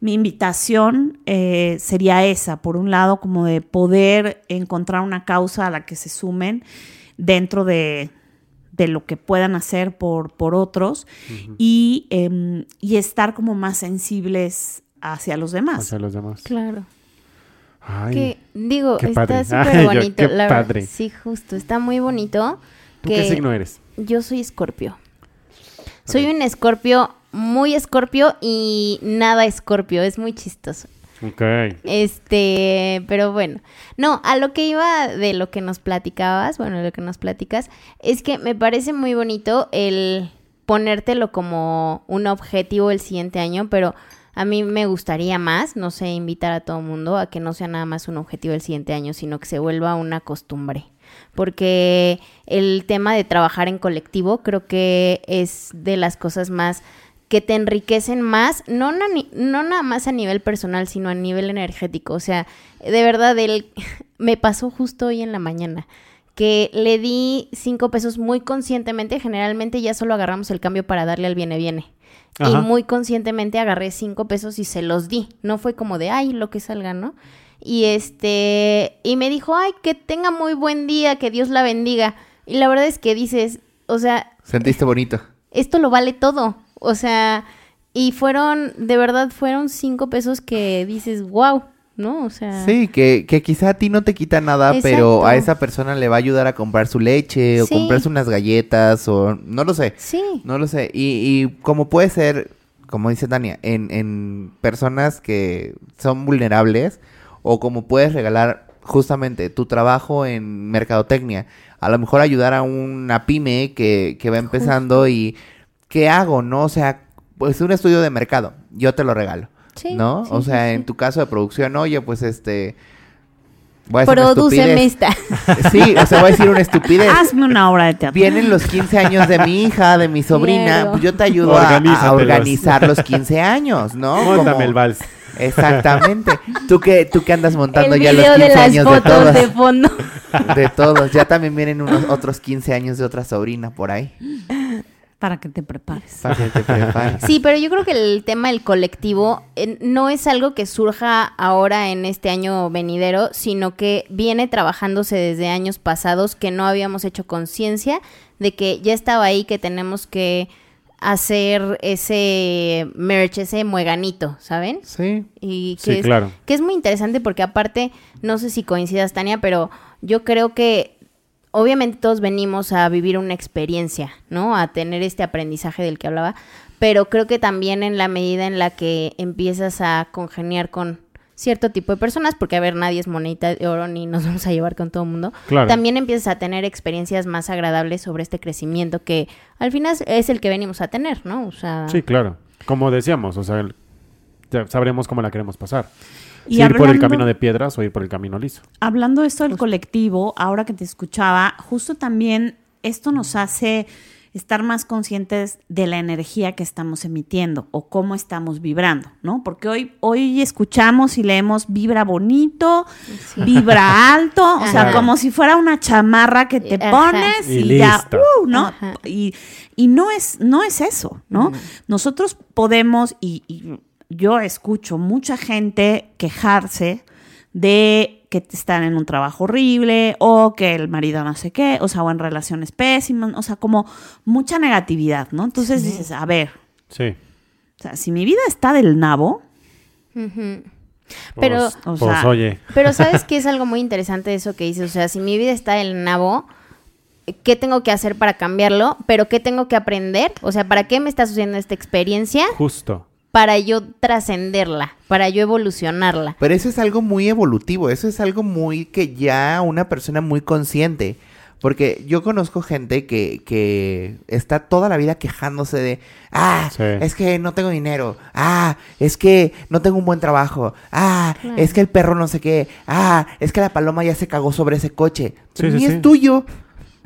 mi invitación eh, sería esa, por un lado, como de poder encontrar una causa a la que se sumen dentro de, de lo que puedan hacer por, por otros y, em, y estar como más sensibles hacia los demás. Hacia los demás. Claro. Ay, que digo, qué está <laughs> súper yo, bonito. qué la verdad. padre. Sí, justo. Está muy bonito. ¿Tú que qué signo eres? Yo soy escorpio. Soy un escorpio muy escorpio y nada escorpio. Es muy chistoso. Ok. Este, pero bueno. No, a lo que iba de lo que nos platicabas, bueno, de lo que nos platicas, es que me parece muy bonito el ponértelo como un objetivo el siguiente año, pero a mí me gustaría más, no sé, invitar a todo mundo a que no sea nada más un objetivo el siguiente año, sino que se vuelva una costumbre. Porque el tema de trabajar en colectivo creo que es de las cosas más que te enriquecen más, no, ni- no nada más a nivel personal, sino a nivel energético. O sea, de verdad, <laughs> me pasó justo hoy en la mañana que le di cinco pesos muy conscientemente. Generalmente ya solo agarramos el cambio para darle al viene Y muy conscientemente agarré cinco pesos y se los di. No fue como de, ay, lo que salga, ¿no? Y este, y me dijo, ay, que tenga muy buen día, que Dios la bendiga. Y la verdad es que dices, o sea, Sentiste bonito. esto lo vale todo. O sea, y fueron, de verdad, fueron cinco pesos que dices, wow, ¿no? O sea, Sí, que, que quizá a ti no te quita nada, pero a esa persona le va a ayudar a comprar su leche o Sí. comprarse unas galletas o no lo sé. sí, No lo sé. Y, y como puede ser, como dice Tania, en, en personas que son vulnerables o como puedes regalar justamente tu trabajo en mercadotecnia. A lo mejor ayudar a una pyme que, que va empezando y ¿qué hago? ¿No? O sea, pues un estudio de mercado. Yo te lo regalo. Sí, ¿No? sí, o sea, sí. en tu caso de producción, oye, pues este... Voy a esta. <laughs> Sí, o sea, voy a decir una estupidez. Hazme una obra de teatro. Vienen los 15 años de mi hija, de mi sobrina, pues yo te ayudo a- a, organizar los 15 años, ¿no? Móntame Como- el vals. Exactamente. Tú que tú que andas montando El ya los video 15 de las años de fotos todos, de fondo. de todos. Ya también vienen unos otros 15 años de otra sobrina por ahí. Para que te prepares. Para que te prepares. Sí, pero yo creo que el tema del colectivo eh, no es algo que surja ahora en este año venidero, sino que viene trabajándose desde años pasados que no habíamos hecho conciencia de que ya estaba ahí, que tenemos que hacer ese merch, ese mueganito, ¿saben? Sí. Y que, Sí, es, claro. que es muy interesante porque aparte, no sé si coincidas, Tania, pero yo creo que obviamente todos venimos a vivir una experiencia, ¿no? A tener este aprendizaje del que hablaba, pero creo que también en la medida en la que empiezas a congeniar con cierto tipo de personas, porque a ver, nadie es monedita de oro ni nos <laughs> vamos a llevar con todo el mundo, Claro. también empiezas a tener experiencias más agradables sobre este crecimiento que al final es el que venimos a tener, ¿no? O sea, Sí, claro. Como decíamos, o sea, el- ya sabremos cómo la queremos pasar. Si ir por el camino de piedras o ir por el camino liso. Hablando de esto del colectivo, ahora que te escuchaba, justo también esto nos hace estar más conscientes de la energía que estamos emitiendo o cómo estamos vibrando, ¿no? Porque hoy, hoy escuchamos y leemos vibra bonito, vibra <laughs> alto, o sea, como si fuera una chamarra que te Ajá. pones Y y, ya, uh, ¿no? Y, y no es, no es eso, ¿no? Nosotros podemos, y, y yo escucho mucha gente quejarse de que están en un trabajo horrible o que el marido no sé qué, o sea, o en relaciones pésimas, o sea, como mucha negatividad, ¿no? Entonces dices, a ver, Sí. o sea, si mi vida está del nabo. Pues, Pero- O pues, sea- oye. <laughs> Pero sabes que es algo muy interesante eso que dices, o sea, si mi vida está del nabo, ¿qué tengo que hacer para cambiarlo? Pero ¿qué tengo que aprender? O sea, ¿para qué me está sucediendo esta experiencia? Justo. Para yo trascenderla, para yo evolucionarla. Pero eso es algo muy evolutivo, eso es algo muy que ya una persona muy consciente. Porque yo conozco gente que, que está toda la vida quejándose de, ah, Sí. es que no tengo dinero, ah, es que no tengo un buen trabajo, ah, Claro. es que el perro no sé qué, ah, es que la paloma ya se cagó sobre ese coche. Sí, Ni sí, es sí. tuyo.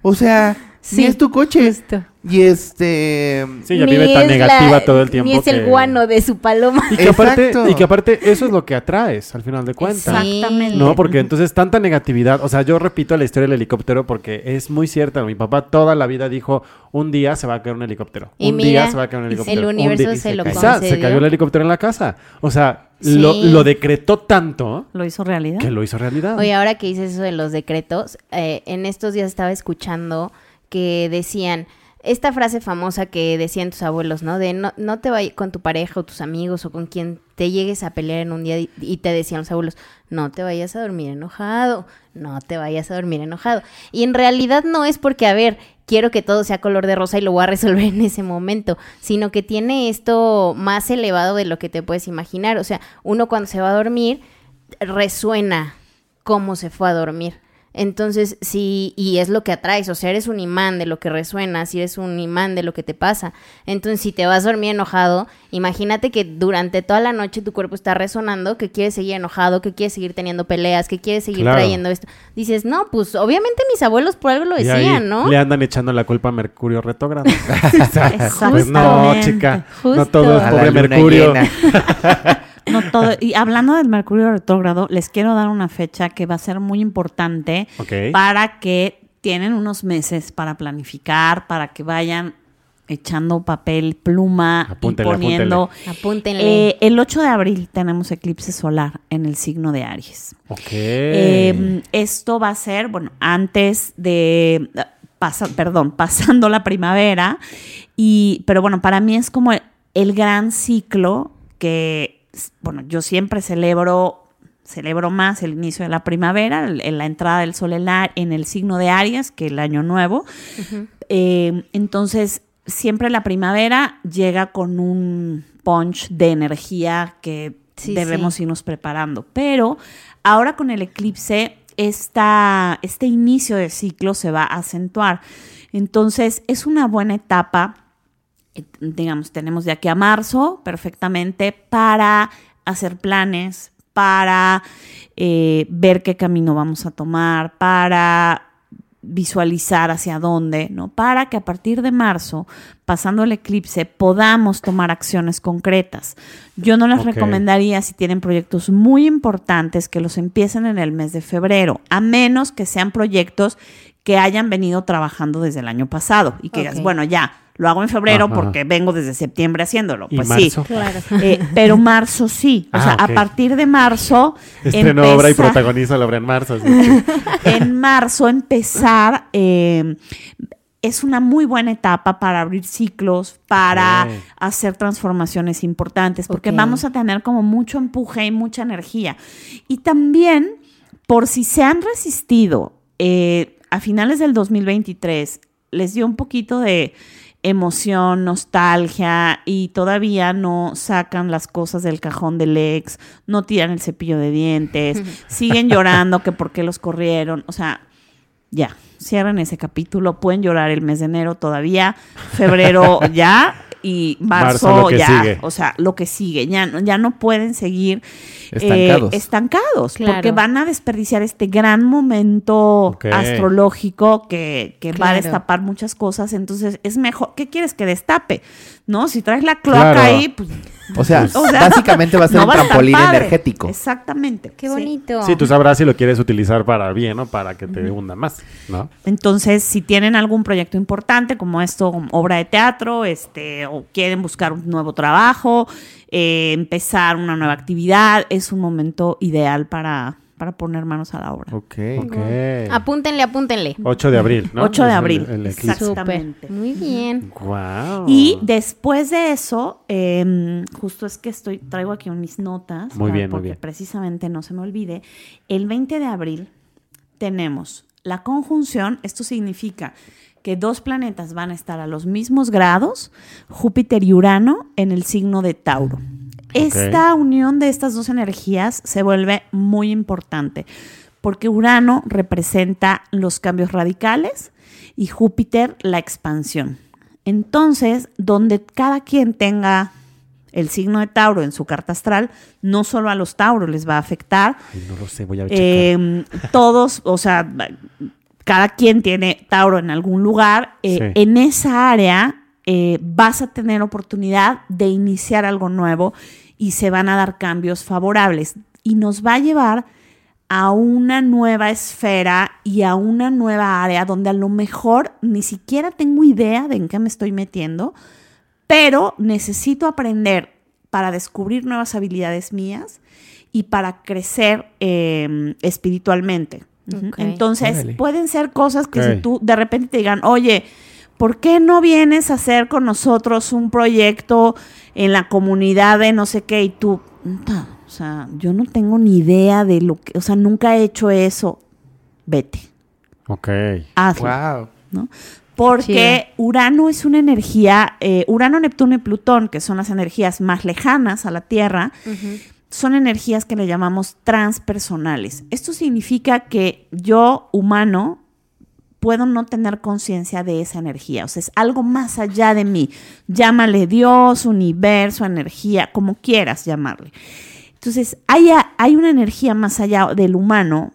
O sea, Sí, ni es tu coche. justo. Y este... Sí, ya Ni vive tan la- negativa todo el tiempo. Ni es el guano de su paloma. Y que, aparte, y que aparte eso es lo que atraes al final de cuentas. Exactamente. No, porque entonces tanta negatividad, o sea, yo repito la historia del helicóptero porque es muy cierta. Mi papá toda la vida dijo, un día se va a caer un helicóptero. Y un mira, día se va a caer un el helicóptero. Un universo día- se lo Quizá se concedió. cayó el helicóptero en la casa. O sea, Sí. lo, lo decretó tanto ¿Lo hizo realidad? que lo hizo realidad. Oye, ahora que dices eso de los decretos, eh, en estos días estaba escuchando que decían esta frase famosa que decían tus abuelos, ¿no? De no, no te vayas con tu pareja o tus amigos o con quien te llegues a pelear en un día y, te decían los abuelos, no te vayas a dormir enojado, no te vayas a dormir enojado. Y en realidad no es porque, a ver, quiero que todo sea color de rosa y lo voy a resolver <laughs> en ese momento, sino que tiene esto más elevado de lo que te puedes imaginar. O sea, uno cuando se va a dormir resuena cómo se fue a dormir. Entonces, sí, y es lo que atraes, o sea, eres un imán de lo que resuena, si eres un imán de lo que te pasa. Entonces, si te vas a dormir enojado, imagínate que durante toda la noche tu cuerpo está resonando, que quieres seguir enojado, que quieres seguir teniendo peleas, que quieres seguir Claro. trayendo esto. Dices, no, pues obviamente mis abuelos por algo lo Y ahí decían, ¿no? Le andan echando la culpa a Mercurio retrógrado. <laughs> <laughs> Pues no, chica. No Justo. todo es A la pobre Mercurio. <laughs> No todo. Y hablando del Mercurio retrógrado, les quiero dar una fecha que va a ser muy importante para que tienen unos meses para planificar, para que vayan echando papel, pluma Apúntenle, y poniendo. Apúntenle. Eh, el 8 de abril tenemos eclipse solar en el signo de Aries. Ok. Eh, esto va a ser, bueno, antes de, pasa- perdón, <laughs> pasando la primavera, y, pero bueno, para mí es como el, el gran ciclo que, bueno, yo siempre celebro, celebro más el inicio de la primavera, en la entrada del sol en, el signo de Aries, que el año nuevo. Eh, entonces, siempre la primavera llega con un punch de energía que Sí, debemos sí. irnos preparando. Pero ahora con el eclipse, esta, este inicio de ciclo se va a acentuar. Entonces, es una buena etapa digamos, tenemos de aquí a marzo perfectamente para hacer planes, para eh, ver qué camino vamos a tomar, para visualizar hacia dónde, ¿no? Para que a partir de marzo, pasando el eclipse, podamos tomar acciones concretas. Yo no les recomendaría si tienen proyectos muy importantes que los empiecen en el mes de febrero, a menos que sean proyectos que hayan venido trabajando desde el año pasado y que digas, Ok. bueno, ya, lo hago en febrero Ajá. porque vengo desde septiembre haciéndolo. ¿Y Pues marzo? sí. Claro. Eh, pero marzo sí. O Ah, sea, a partir de marzo. Estreno obra y protagoniza la obra en marzo. así que- <laughs> En marzo empezar. eh, es una muy buena etapa para abrir ciclos, para hacer transformaciones importantes, porque vamos a tener como mucho empuje y mucha energía. Y también, por si se han resistido eh, a finales del 2023, les dio un poquito de emoción, nostalgia y todavía no sacan las cosas del cajón del ex, no tiran el cepillo de dientes, <laughs> siguen llorando que por qué los corrieron, o sea, ya, cierren ese capítulo, pueden llorar el mes de enero todavía, febrero <laughs> ya y marzo, ya, sigue. o sea, lo que sigue, ya, no- ya no pueden seguir eh, Estancados. estancados, Claro. porque van a desperdiciar este gran momento astrológico que, que va a destapar muchas cosas, entonces es mejor, ¿qué quieres que destape? ¿No? Si traes la cloaca Claro. ahí, pues... O sea, <laughs> o sea, básicamente va a ser no un trampolín energético. Exactamente. Qué bonito. Sí, tú sabrás si lo quieres utilizar para bien o para que te hunda más, ¿no? Entonces, si tienen algún proyecto importante como esto, obra de teatro, este, o quieren buscar un nuevo trabajo, eh, empezar una nueva actividad, es un momento ideal para, para poner manos a la obra. Ok. Ok. Apúntenle, apúntenle. 8 de abril, ¿no? 8 de Es el- abril. el. Súper. Exactamente. Muy bien. Guau. Y después de eso, eh, justo es que estoy, traigo aquí mis notas, Muy bien, muy porque bien. precisamente no se me olvide, el 20 de abril tenemos la conjunción, esto significa que dos planetas van a estar a los mismos grados, Júpiter y Urano, en el signo de Tauro. Esta unión de estas dos energías se vuelve muy importante porque Urano representa los cambios radicales y Júpiter la expansión. Entonces, donde cada quien tenga el signo de Tauro en su carta astral, no solo a los Tauros les va a afectar, Ay, no lo sé, voy a checar. eh, todos, o sea, cada quien tiene Tauro en algún lugar, eh, Sí. en esa área eh, vas a tener oportunidad de iniciar algo nuevo y se van a dar cambios favorables. Y nos va a llevar a una nueva esfera y a una nueva área donde a lo mejor ni siquiera tengo idea de en qué me estoy metiendo, pero necesito aprender para descubrir nuevas habilidades mías y para crecer eh, espiritualmente. Entonces, pueden ser cosas que si tú de repente te digan, oye, ¿por qué no vienes a hacer con nosotros un proyecto en la comunidad de no sé qué? Y tú, "Puta, o sea, yo no tengo ni idea de lo que, o sea, nunca he hecho eso. Vete, Ok. hazlo. Wow. ¿no? Porque Urano es una energía, eh, Urano, Neptuno y Plutón, que son las energías más lejanas a la Tierra, son energías que le llamamos transpersonales. Esto significa que yo, humano, puedo no tener conciencia de esa energía. O sea, es algo más allá de mí. Llámale Dios, universo, energía, como quieras llamarle. Entonces, hay, hay una energía más allá del humano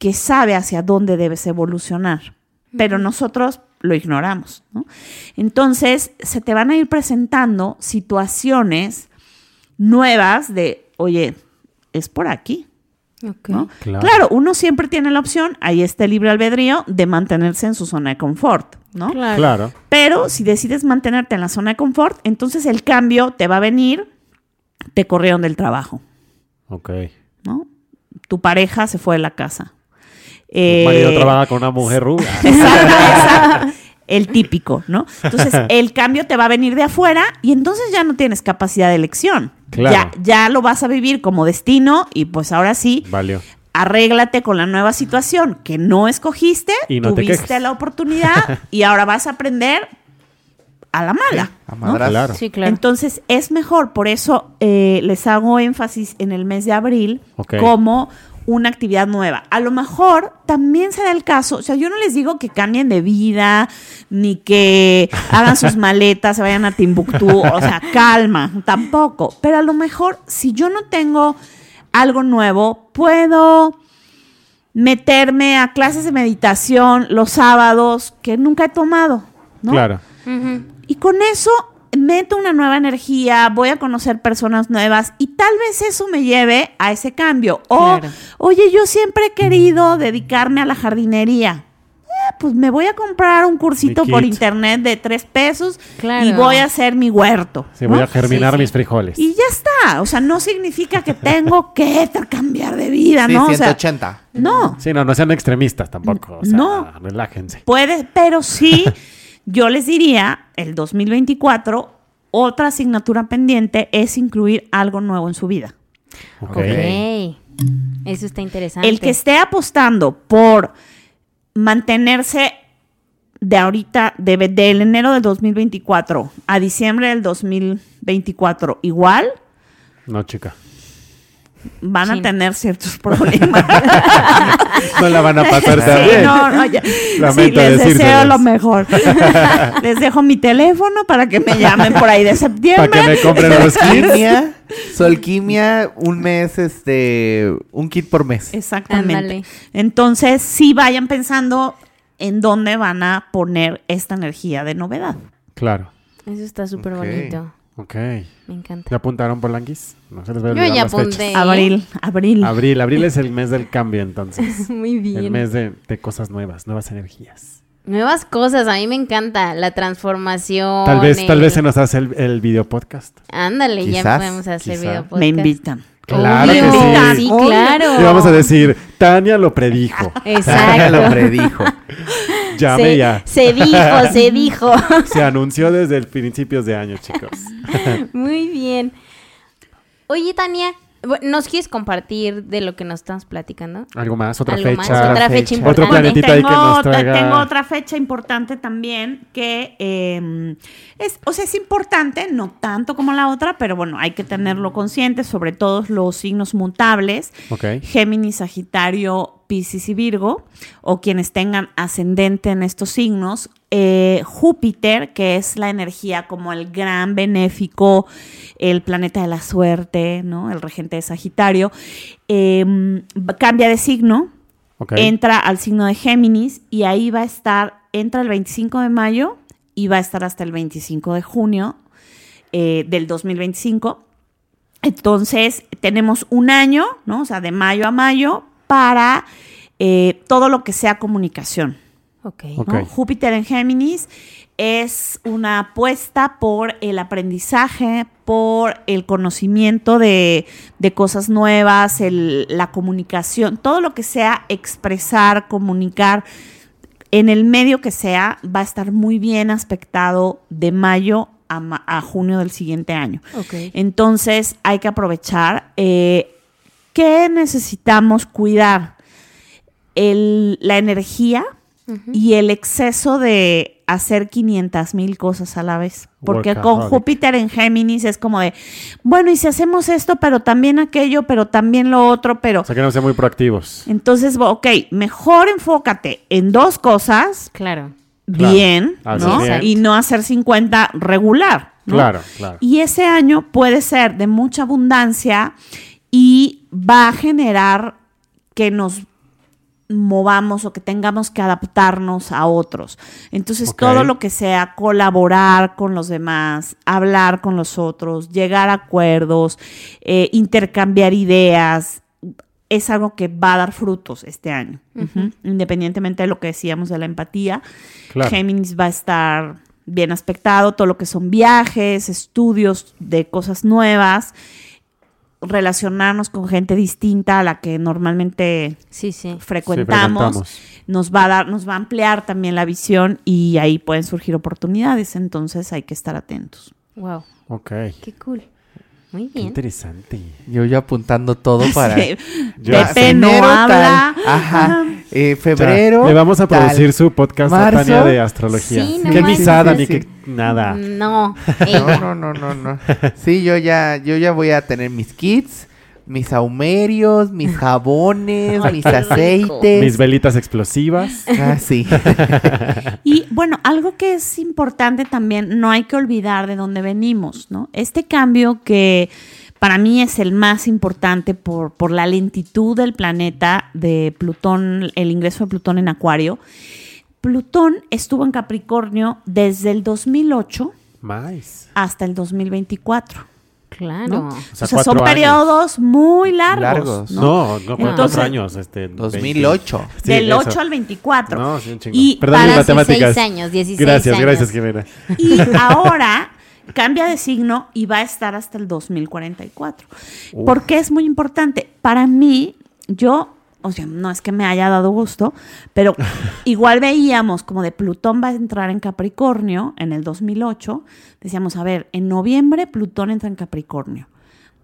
que sabe hacia dónde debes evolucionar, pero nosotros lo ignoramos. ¿no? Entonces, se te van a ir presentando situaciones nuevas de, oye, es por aquí. Ok. ¿no? Claro. Claro. uno siempre tiene la opción, ahí está el libre albedrío, de mantenerse en su zona de confort, ¿no? Claro. Claro. Pero si decides mantenerte en la zona de confort, entonces el cambio te va a venir, te corrieron del trabajo, Ok. ¿no? Tu pareja se fue de la casa. Tu Eh, marido trabaja con una mujer <laughs> rubia. Exacto, exacto. El típico, ¿no? Entonces, <laughs> el cambio te va a venir de afuera y entonces ya no tienes capacidad de elección. Claro. Ya, ya lo vas a vivir como destino y pues ahora sí, Valió. arréglate con la nueva situación que no escogiste, Y no te tuviste la oportunidad <laughs> y ahora vas a aprender a la mala. A ¿no? madrazos. Claro. Sí, claro. Entonces es mejor, por eso eh, les hago énfasis en el mes de abril como una actividad nueva. A lo mejor también será el caso, o sea, yo no les digo que cambien de vida, ni que hagan sus <laughs> maletas, se vayan a Timbuktu, o sea, calma, tampoco. Pero a lo mejor si yo no tengo algo nuevo, puedo meterme a clases de meditación los sábados que nunca he tomado, ¿no? Claro. Y con eso meto una nueva energía, voy a conocer personas nuevas y tal vez eso me lleve a ese cambio. O, Claro. oye, yo siempre he querido dedicarme a la jardinería. Eh, pues me voy a comprar un cursito por internet de tres pesos Claro. y voy a hacer mi huerto. Sí, ¿no? voy a germinar Sí, sí. mis frijoles. Y ya está. O sea, no significa que tengo <laughs> que cambiar de vida, Sí, ¿no? O sea, 180. no. Sí, no, no sean extremistas tampoco. O sea, No. relájense. Puede, pero sí, <laughs> yo les diría, el 2024, otra asignatura pendiente es incluir algo nuevo en su vida. Ok. Ok. Eso está interesante. El que esté apostando por mantenerse de ahorita, de, del enero del 2024 a diciembre del 2024 igual, No, chica. Van a tener ciertos <laughs> problemas. No la van a pasar Sí, tan bien. no, no, ya. Sí, les deseo lo mejor. <laughs> les dejo mi teléfono para que me llamen por ahí de septiembre. Para que me compren los kits. Solquimia, un mes, este, un kit por mes. Exactamente. Entonces, sí vayan pensando en dónde van a poner esta energía de novedad. Claro. Eso está súper bonito. Ok. Me ¿Ya encanta. apuntaron Polanquis? No se les va a Yo ya las fechas. apunté. Abril, abril. Abril. Abril es el <laughs> mes del cambio, entonces. <laughs> Muy bien. El mes de, de cosas nuevas, nuevas energías. Nuevas cosas, a mí me encanta la transformación. Tal vez, tal el- vez se nos hace el, el video podcast. Ándale, ya Quizás, podemos hacer video podcast. Me invitan. Claro Obvio, que sí. Sí, claro. Y vamos a decir, Tania lo predijo. Ya <laughs> Exacto. lo predijo. Llame se, ya. se dijo, se <laughs> dijo. Se anunció desde el principios de año, chicos. <laughs> Muy bien. Oye, Tania, ¿nos quieres compartir de lo que nos estamos platicando? ¿Algo más? ¿Otra Algo más, fecha? otra fecha Otro importante. planetita ahí que tengo, nos otra- traiga... tengo otra fecha importante también que eh, es, o sea, es importante, no tanto como la otra, pero bueno, hay que tenerlo consciente, sobre todo los signos mutables, Ok. Géminis, Sagitario, Piscis y Virgo, o quienes tengan ascendente en estos signos. Eh, Júpiter, que es la energía como el gran benéfico, el planeta de la suerte, ¿no? El regente de Sagitario, eh, cambia de signo entra al signo de Géminis y ahí va a estar, entra el 25 de mayo y va a estar hasta el 25 de junio eh, del 2025. Entonces, tenemos un año, ¿no? O sea, de mayo a mayo para eh, todo lo que sea comunicación. Ok. ¿no? Ok. Júpiter en Géminis es una apuesta por el aprendizaje, por el conocimiento de, de cosas nuevas, el- la comunicación, todo lo que sea expresar, comunicar, en el medio que sea, va a estar muy bien aspectado de mayo a, ma- a junio del siguiente año. Ok. Entonces hay que aprovechar. eh, ¿Qué necesitamos cuidar? El- la energía y el exceso de hacer 500 mil cosas a la vez. Porque con. Júpiter en Géminis es como de, bueno, y si hacemos esto, pero también aquello, pero también lo otro, pero... O sea, que no sean muy proactivos. Entonces, ok, mejor enfócate en dos cosas Claro. Claro. bien, Así ¿no? es. Y no hacer 50 regular. ¿no? Claro, claro. Y ese año puede ser de mucha abundancia y va a generar que nos movamos o que tengamos que adaptarnos a otros. Entonces, todo lo que sea colaborar con los demás, hablar con los otros, llegar a acuerdos, eh, intercambiar ideas, es algo que va a dar frutos este año. Independientemente de lo que decíamos de la empatía, Claro. Géminis va a estar bien aspectado, todo lo que son viajes, estudios de cosas nuevas, relacionarnos con gente distinta a la que normalmente Sí, sí. frecuentamos, frecuentamos. nos va a dar, nos va a ampliar también la visión y ahí pueden surgir oportunidades, entonces hay que estar atentos. Wow. Ok. Qué cool. Muy Qué bien. interesante. Yo ya apuntando todo <laughs> para... Sí. Ya Pepe no habla. tal. Ajá. Eh, Ya, febrero. le vamos a tal. producir su podcast a Marzo. Tania de astrología. Sí, no qué misada ni qué nada. No. No, no, no, no, no. Sí, yo ya, yo ya voy a tener mis kits, mis saumerios, mis <laughs> jabones, Ay, mis aceites. Mis velitas explosivas. Ah, sí. <laughs> Y bueno, algo que es importante también, no hay que olvidar de dónde venimos, ¿no? Este cambio que para mí es el más importante por, por la lentitud del planeta de Plutón, el ingreso de Plutón en Acuario. Plutón estuvo en Capricornio desde el 2008 Más. hasta el 2024. Claro. ¿no? O O sea, sea, son años. periodos muy largos. Largos. ¿no? No, no, cuatro Entonces- años. Este, 2008. 20. Sí, Del eso. 8 al 24. No, sí, un chingo. Y Perdón, para matemáticas. 16 años, 16 Gracias, años. gracias, Jimena. Y <laughs> ahora cambia de signo y va a estar hasta el 2044. Uf. ¿Por qué es muy importante? Para mí, yo, o sea, no es que me haya dado gusto, pero <laughs> igual veíamos como de Plutón va a entrar en Capricornio en el 2008. Decíamos, a ver, en noviembre Plutón entra en Capricornio.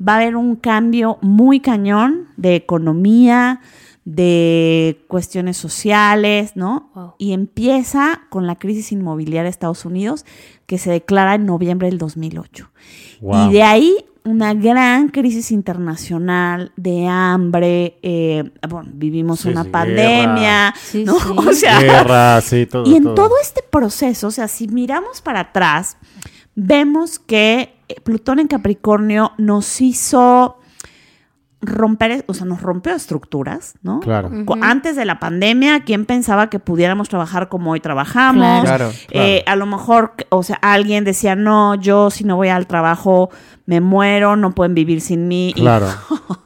Va a haber un cambio muy cañón de economía, de cuestiones sociales, ¿no? Wow. Y empieza con la crisis inmobiliaria de Estados Unidos, que se declara en noviembre del 2008. Wow. Y de ahí una gran crisis internacional de hambre, eh, bueno, vivimos Sí, una sí, pandemia, Sí, ¿no? sí. <laughs> O sea, Guerra, sí, todo. y en todo este proceso, o sea, si miramos para atrás, vemos que eh, Plutón en Capricornio nos hizo romper, o sea, nos rompió estructuras, ¿no? Claro. Antes de la pandemia, ¿quién pensaba que pudiéramos trabajar como hoy trabajamos? Claro. Claro. Eh, a lo mejor, o sea, alguien decía, no, yo si no voy al trabajo me muero, no pueden vivir sin mí. Y- Claro. <laughs>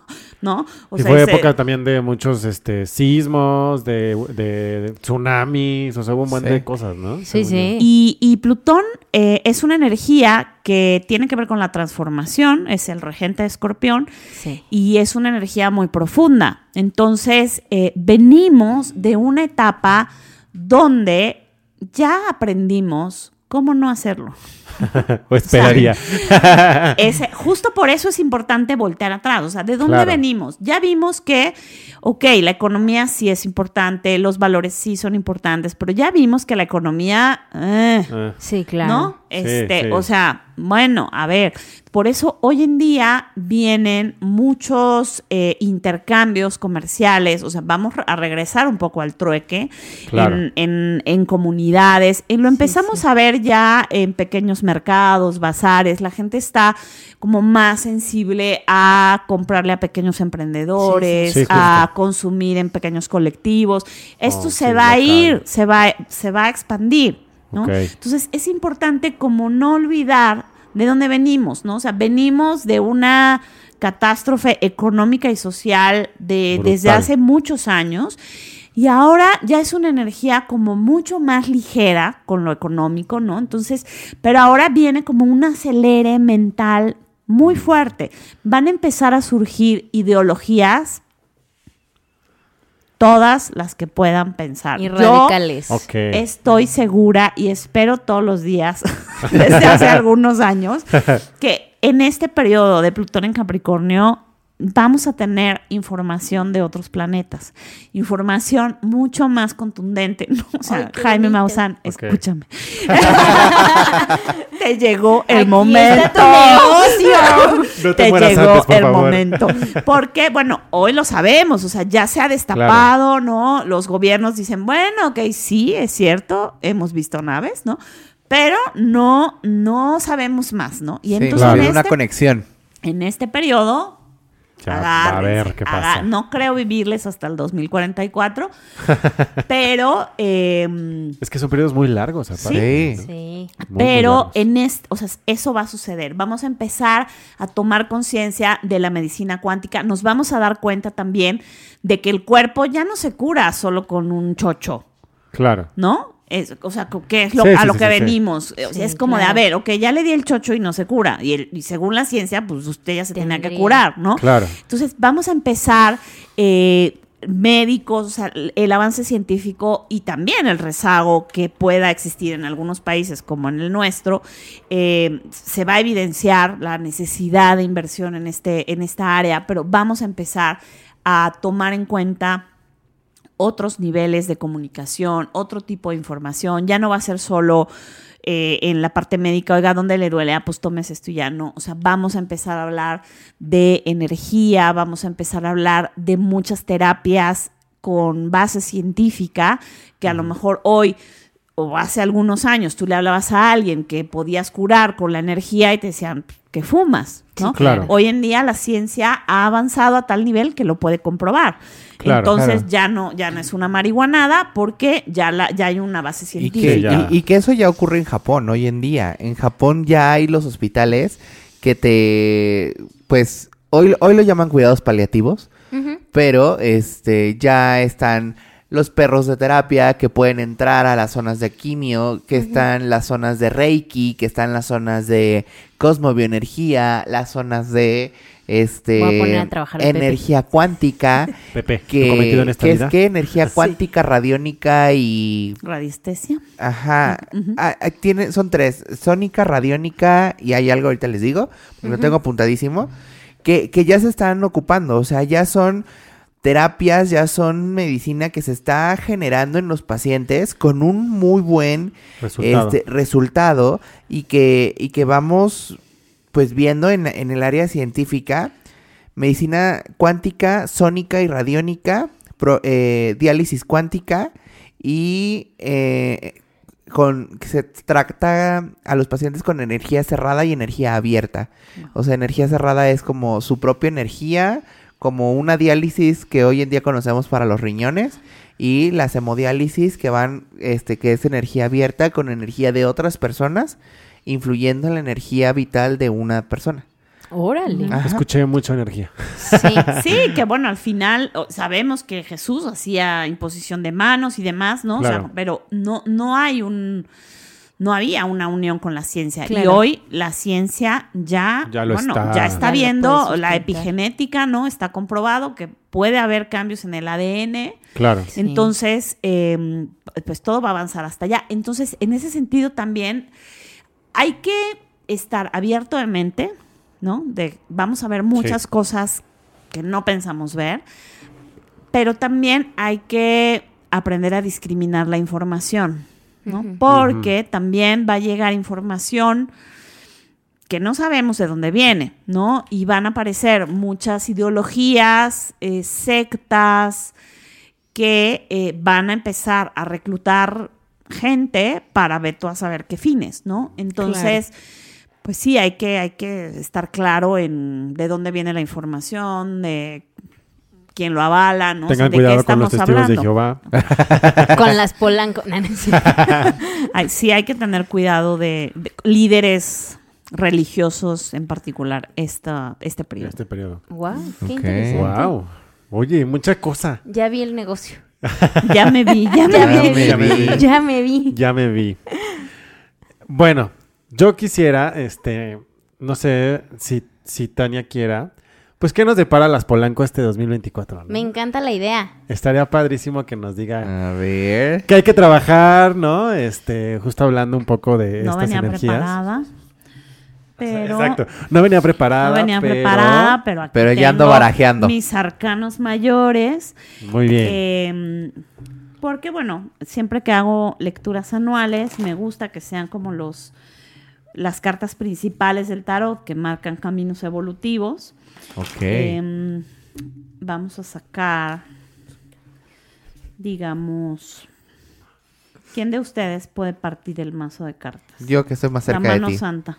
¿No? O y sea, fue ese- época también de muchos este, sismos, de, de tsunamis, o sea, hubo un buen Sí. de cosas, ¿no? Sí, Según sí. Y, y Plutón eh, es una energía que tiene que ver con la transformación, es el regente de Escorpión, Sí. y es una energía muy profunda. Entonces, eh, venimos de una etapa donde ya aprendimos cómo no hacerlo. <laughs> o esperaría. <laughs> Ese- justo por eso es importante voltear atrás. O sea, ¿de dónde Claro. venimos? Ya vimos que, ok, la economía sí es importante, los valores sí son importantes, pero ya vimos que la economía... eh, Ah, Sí, claro. ¿No? Este, sí. o sea, bueno, a ver, por eso hoy en día vienen muchos eh, intercambios comerciales, o sea, vamos a regresar un poco al trueque Claro. en, en- en comunidades. Y lo empezamos a ver ya en pequeños mercados, bazares, la gente está como más sensible a comprarle a pequeños emprendedores, Sí, sí. Sí, a consumir en pequeños colectivos. Esto Oh, se va a ir, se va, se va a expandir. Entonces es importante como no olvidar de dónde venimos, ¿no? O sea, venimos de una catástrofe económica y social de, Brutal. desde hace muchos años. Y ahora ya es una energía como mucho más ligera con lo económico, ¿no? Entonces, pero ahora viene como un acelere mental muy fuerte. Van a empezar a surgir ideologías, todas las que puedan pensar. Y Yo radicales. Ok. Estoy segura y espero todos los días, <laughs> desde hace algunos años, que en este periodo de Plutón en Capricornio vamos a tener información de otros planetas. Información mucho más contundente. <laughs> ¿no? O sea, Ay, Jaime bonito. Maussan, escúchame. <laughs> te llegó el Aquí momento. está tu negocio. No te llegó antes, por el favor. momento. Porque, bueno, hoy lo sabemos, o sea, ya se ha destapado, ¿no? Los gobiernos dicen, bueno, ok, sí, es cierto, hemos visto naves, ¿no? Pero no, no sabemos más, ¿no? Y Sí, entonces claro. en, hay una este, conexión. en este periodo, Ya, a ver qué pasa. no creo vivirles hasta el 2044, <laughs> pero... em, Es que son periodos muy largos, aparte. Sí. Sí. Muy, muy pero en este, o sea, eso va a suceder. Vamos a empezar a tomar conciencia de la medicina cuántica. Nos vamos a dar cuenta también de que el cuerpo ya no se cura solo con un chocho, Claro. ¿no? Es, o sea, ¿qué es lo, Sí, a sí, lo sí, que sí, sí. venimos? O sea, Sí, es como de, a ver, ok, ya le di el chocho y no se cura. Y, el- y según la ciencia, pues usted ya se tenía que Tendría. curar, ¿no? Claro. Entonces, vamos a empezar eh, médicos, o sea, el avance científico y también el rezago que pueda existir en algunos países como en el nuestro, eh, se va a evidenciar la necesidad de inversión en, este, en esta área, pero vamos a empezar a tomar en cuenta otros niveles de comunicación, otro tipo de información. Ya no va a ser solo eh, en la parte médica, oiga, ¿dónde le duele? Ah, pues tomes esto y ya no. O sea, vamos a empezar a hablar de energía, vamos a empezar a hablar de muchas terapias con base científica, que a lo mejor hoy o hace algunos años tú le hablabas a alguien que podías curar con la energía y te decían que fumas, ¿no? Sí, claro. Hoy en día la ciencia ha avanzado a tal nivel que lo puede comprobar. Claro, Entonces claro. ya no ya no es una marihuanada porque ya la ya hay una base Y científica. que, ya. y- y que eso ya ocurre en Japón hoy en día. En Japón ya hay los hospitales que te, pues, hoy, hoy lo llaman cuidados paliativos, pero este ya están los perros de terapia que pueden entrar a las zonas de quimio, que están las zonas de Reiki, que están las zonas de cosmobioenergía, las zonas de este Voy a poner a trabajar al Pepe. energía cuántica, <laughs> Pepe, que, cometido en esta que es que energía cuántica, radiónica y Radiestesia. Ajá. Ah, ah, tiene, son tres. Sónica, radiónica y hay algo ahorita les digo, porque lo tengo apuntadísimo, que, que ya se están ocupando. O sea, ya son terapias, ya son medicina que se está generando en los pacientes con un muy buen Resultado. este, resultado y que, y que vamos pues viendo en, el área científica medicina cuántica, sónica y radiónica, pro- eh, diálisis cuántica y eh, con que se trata a los pacientes con energía cerrada y energía abierta. O sea, energía cerrada es como su propia energía, como una diálisis que hoy en día conocemos para los riñones y las hemodiálisis que van este que es energía abierta con energía de otras personas influyendo en la energía vital de una persona. Órale. Ajá. Escuché mucha energía. Sí. <laughs> Sí, que bueno, al final sabemos que Jesús hacía imposición de manos y demás, ¿no? O sea, Claro. pero no, no hay un, no había una unión con la ciencia. Y hoy la ciencia ya, Ya lo bueno, está. ya está Ya viendo la epigenética, ¿no? Está comprobado que puede haber cambios en el ADN. Claro. Sí. Entonces, eh, pues todo va a avanzar hasta allá. Entonces, en ese sentido también hay que estar abierto de mente, ¿no? De, vamos a ver muchas Sí. cosas que no pensamos ver, pero también hay que aprender a discriminar la información, ¿no? Porque también va a llegar información que no sabemos de dónde viene, ¿no? Y van a aparecer muchas ideologías, eh, sectas, que eh, van a empezar a reclutar gente para ver tú a saber qué fines, ¿no? Entonces, pues sí, hay que, hay que estar claro en de dónde viene la información, de quién lo avala, ¿no? O sea, Tengan de qué cuidado con los testigos de. Jehová. <laughs> Con las polanco. No, no es cierto. <laughs> Ay, sí, hay que tener cuidado de, de líderes religiosos en particular esta, este periodo. este periodo. Guau, qué Ok. interesante. Wow. Oye, mucha cosa. Ya vi el negocio. Ya me vi, ya me Ya vi. me Ya me vi. vi. Ya me vi. Ya me vi. Bueno, yo quisiera, este, no sé si, si Tania quiera, pues ¿qué nos depara las Polanco este 2024? no? Me encanta la idea. Estaría padrísimo que nos diga A ver. que hay que trabajar, ¿no? Este, justo hablando un poco de No estas venía energías. preparada. Pero Exacto. No venía preparada. no venía pero- preparada, pero aquí Pero ya ando barajeando. Mis arcanos mayores. Muy bien. Eh, porque, bueno, siempre que hago lecturas anuales, me gusta que sean como los las cartas principales del tarot que marcan caminos evolutivos. Ok. Eh, vamos a sacar, digamos, ¿quién de ustedes puede partir el mazo de cartas? Yo que estoy más La cerca de mano ti. santa.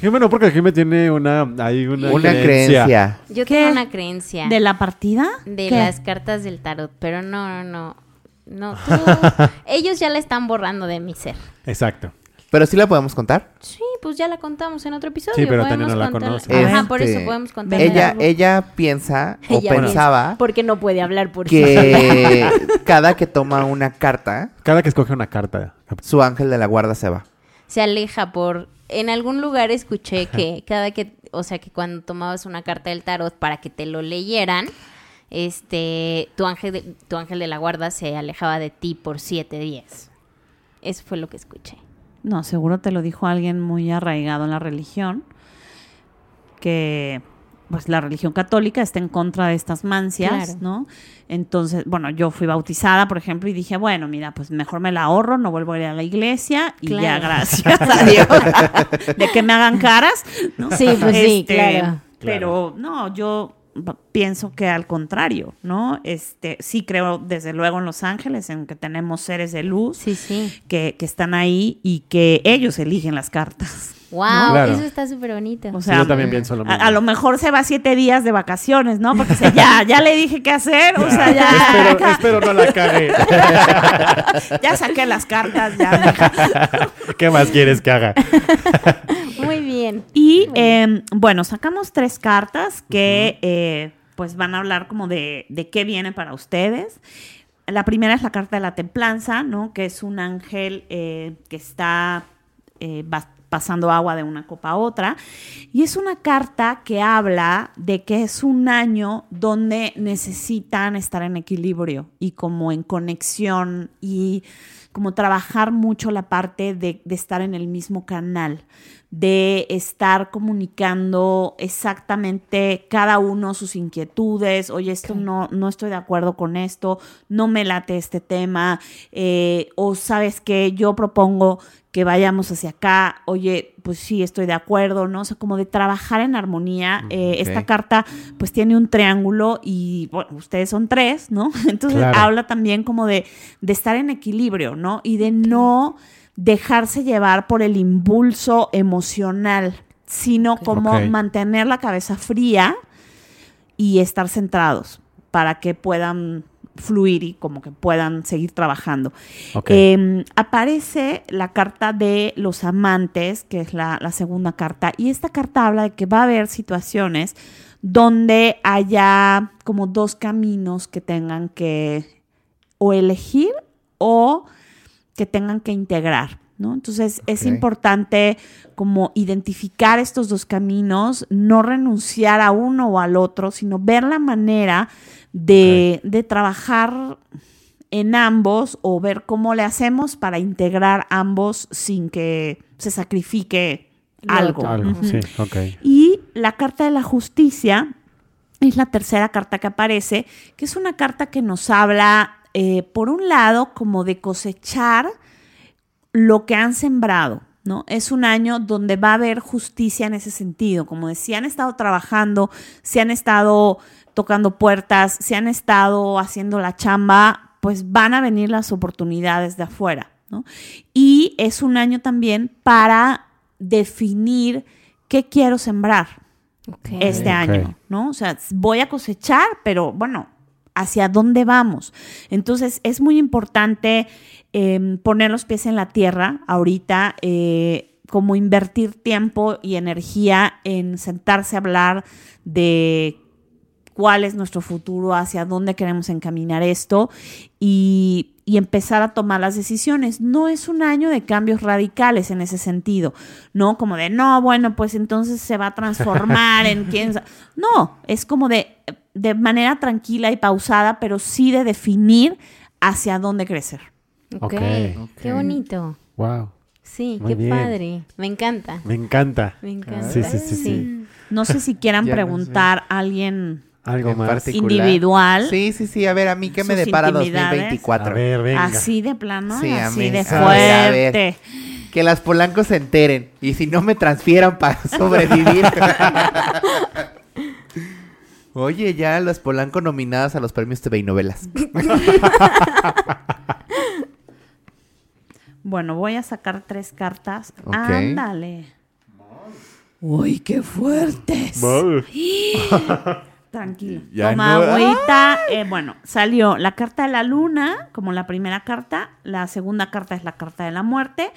Jimé no, porque Jimé tiene una, hay una, Una creencia. Yo ¿Qué? tengo una creencia ¿De la partida? de ¿Qué? las cartas del tarot, pero no, no, no. No, <laughs> tú- ellos ya la están borrando de mi ser. Exacto. Pero sí la podemos contar. Sí, pues ya la contamos en otro episodio. Sí, pero Tania no la conoce. Ajá, Este, por eso podemos contar. Ella, ella piensa <laughs> o Ella pensaba Porque no puede hablar por sí. que <laughs> cada que toma una carta, Cada que escoge una carta. su ángel de la guarda se va. se aleja por en algún lugar escuché que cada que o sea que cuando tomabas una carta del tarot para que te lo leyeran este tu ángel de, tu ángel de la guarda se alejaba de ti por siete días. Eso fue lo que escuché. No, seguro te lo dijo alguien muy arraigado en la religión, que pues la religión católica está en contra de estas mancias, Claro. ¿no? Entonces, bueno, yo fui bautizada, por ejemplo, y dije, bueno, mira, pues mejor me la ahorro, no vuelvo a ir a la iglesia y ya, gracias a Dios, <laughs> de que me hagan caras, ¿no? Sí, pues sí, claro. Pero no, yo pienso que al contrario, ¿no? Este, sí creo desde luego en los ángeles, en que tenemos seres de luz sí sí que, que están ahí y que ellos eligen las cartas. wow Claro. eso está súper bonito O Sí, sea, yo también pienso lo mismo. a lo mejor se va siete días de vacaciones, ¿no? Porque ya, ya le dije qué hacer, o sea, ya, espero, <laughs> espero no la cague. <laughs> ya saqué las cartas, ya. <laughs> ¿Qué más quieres que haga? Muy bien Y eh, bueno, sacamos tres cartas que eh, pues van a hablar como de, de qué viene para ustedes. La primera es la carta de la templanza, ¿no? Que es un ángel eh, que está eh, pasando agua de una copa a otra. Y es una carta que habla de que es un año donde necesitan estar en equilibrio y como en conexión y como trabajar mucho la parte de, de estar en el mismo canal, de estar comunicando exactamente cada uno sus inquietudes, oye, esto no, no estoy de acuerdo con esto, no me late este tema, eh, o sabes que yo propongo que vayamos hacia acá, oye, pues sí, estoy de acuerdo, ¿no? O sea, como de trabajar en armonía. Eh, ok. Esta carta pues tiene un triángulo y, bueno, ustedes son tres, ¿no? <laughs> Entonces Claro. habla también como de, de estar en equilibrio, ¿no? Y de no dejarse llevar por el impulso emocional, sino como mantener la cabeza fría y estar centrados para que puedan fluir y como que puedan seguir trabajando. Ok. Eh, aparece la carta de los amantes, que es la, la segunda carta, y esta carta habla de que va a haber situaciones donde haya como dos caminos que tengan que o elegir o que tengan que integrar. ¿no? Entonces es importante como identificar estos dos caminos, no renunciar a uno o al otro, sino ver la manera de, de trabajar en ambos o ver cómo le hacemos para integrar ambos sin que se sacrifique algo. sí. Y la carta de la justicia es la tercera carta que aparece, que es una carta que nos habla, eh, por un lado, como de cosechar lo que han sembrado. ¿No? Es un año donde va a haber justicia en ese sentido. Como decía, han estado trabajando, se han estado tocando puertas, se han estado haciendo la chamba, pues van a venir las oportunidades de afuera, ¿no? Y es un año también para definir qué quiero sembrar este año, ¿no? O sea, voy a cosechar, pero bueno, ¿hacia dónde vamos? Entonces, es muy importante eh, poner los pies en la tierra ahorita, eh, como invertir tiempo y energía en sentarse a hablar de cuál es nuestro futuro, hacia dónde queremos encaminar esto y, y empezar a tomar las decisiones. No es un año de cambios radicales en ese sentido, ¿no? Como de, no, bueno, pues entonces se va a transformar en quién. sa-". <laughs> No, es como de, de manera tranquila y pausada, pero sí de definir hacia dónde crecer. Ok. Ok. Qué bonito. Wow. Sí, Muy qué bien. padre. Me encanta. Me encanta. Me encanta. Sí, sí, sí, sí. No sé si quieran Ya no sé. preguntar a alguien Algo más. particular. individual, Sí, sí, sí. A ver, a mí qué me depara intimidades. 2024. A ver, venga. así de plano, Sí, a así mí- de a ver, a ver. fuerte. Que las polancos se enteren. Y si no me transfieran para <laughs> sobrevivir. <laughs> Oye, ya las polanco nominadas a los premios TV y novelas. <laughs> Bueno, voy a sacar tres cartas. Ok. Ándale. Uy, qué fuertes. Tranquilo. Ya Toma no- agüita. Eh, bueno, salió la carta de la luna como la primera carta. La segunda carta es la carta de la muerte.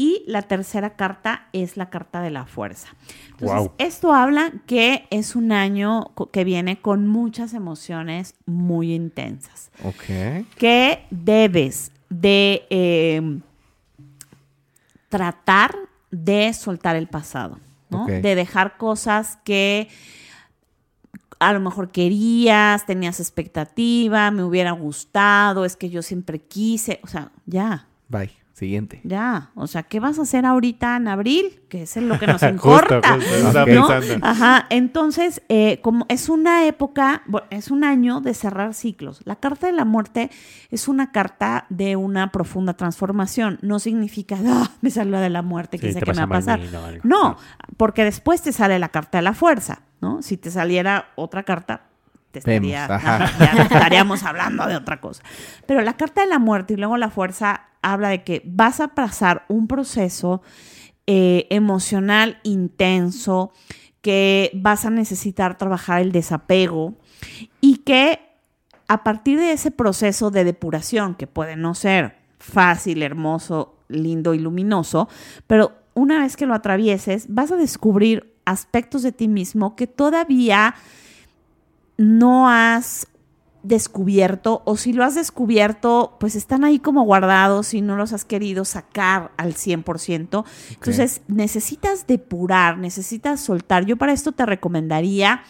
Y la tercera carta es la carta de la fuerza. Entonces, esto habla que es un año que viene con muchas emociones muy intensas. Ok. que debes de eh, tratar de soltar el pasado, ¿no? De dejar cosas que a lo mejor querías, tenías expectativa, me hubiera gustado, es que yo siempre quise, o sea, ya, Bye. Siguiente. ya, o sea, ¿qué vas a hacer ahorita en abril? Que es lo que nos <laughs> importa. Ajá, entonces, eh, como es una época, es un año de cerrar ciclos. La carta de la muerte es una carta de una profunda transformación. No significa, ah, me salió de la muerte, Sí, qué sé qué me va a pasar. No, porque después te sale la carta de la fuerza, ¿no? Si te saliera otra carta, te estaría- ajá. ya estaríamos hablando de otra cosa. Pero la carta de la muerte y luego la fuerza habla de que vas a pasar un proceso eh, emocional intenso, que vas a necesitar trabajar el desapego y que a partir de ese proceso de depuración, que puede no ser fácil, hermoso, lindo y luminoso, pero una vez que lo atravieses, vas a descubrir aspectos de ti mismo que todavía no has descubierto o si lo has descubierto, pues están ahí como guardados y no los has querido sacar al 100%. Entonces necesitas depurar, necesitas soltar. Yo para esto te recomendaría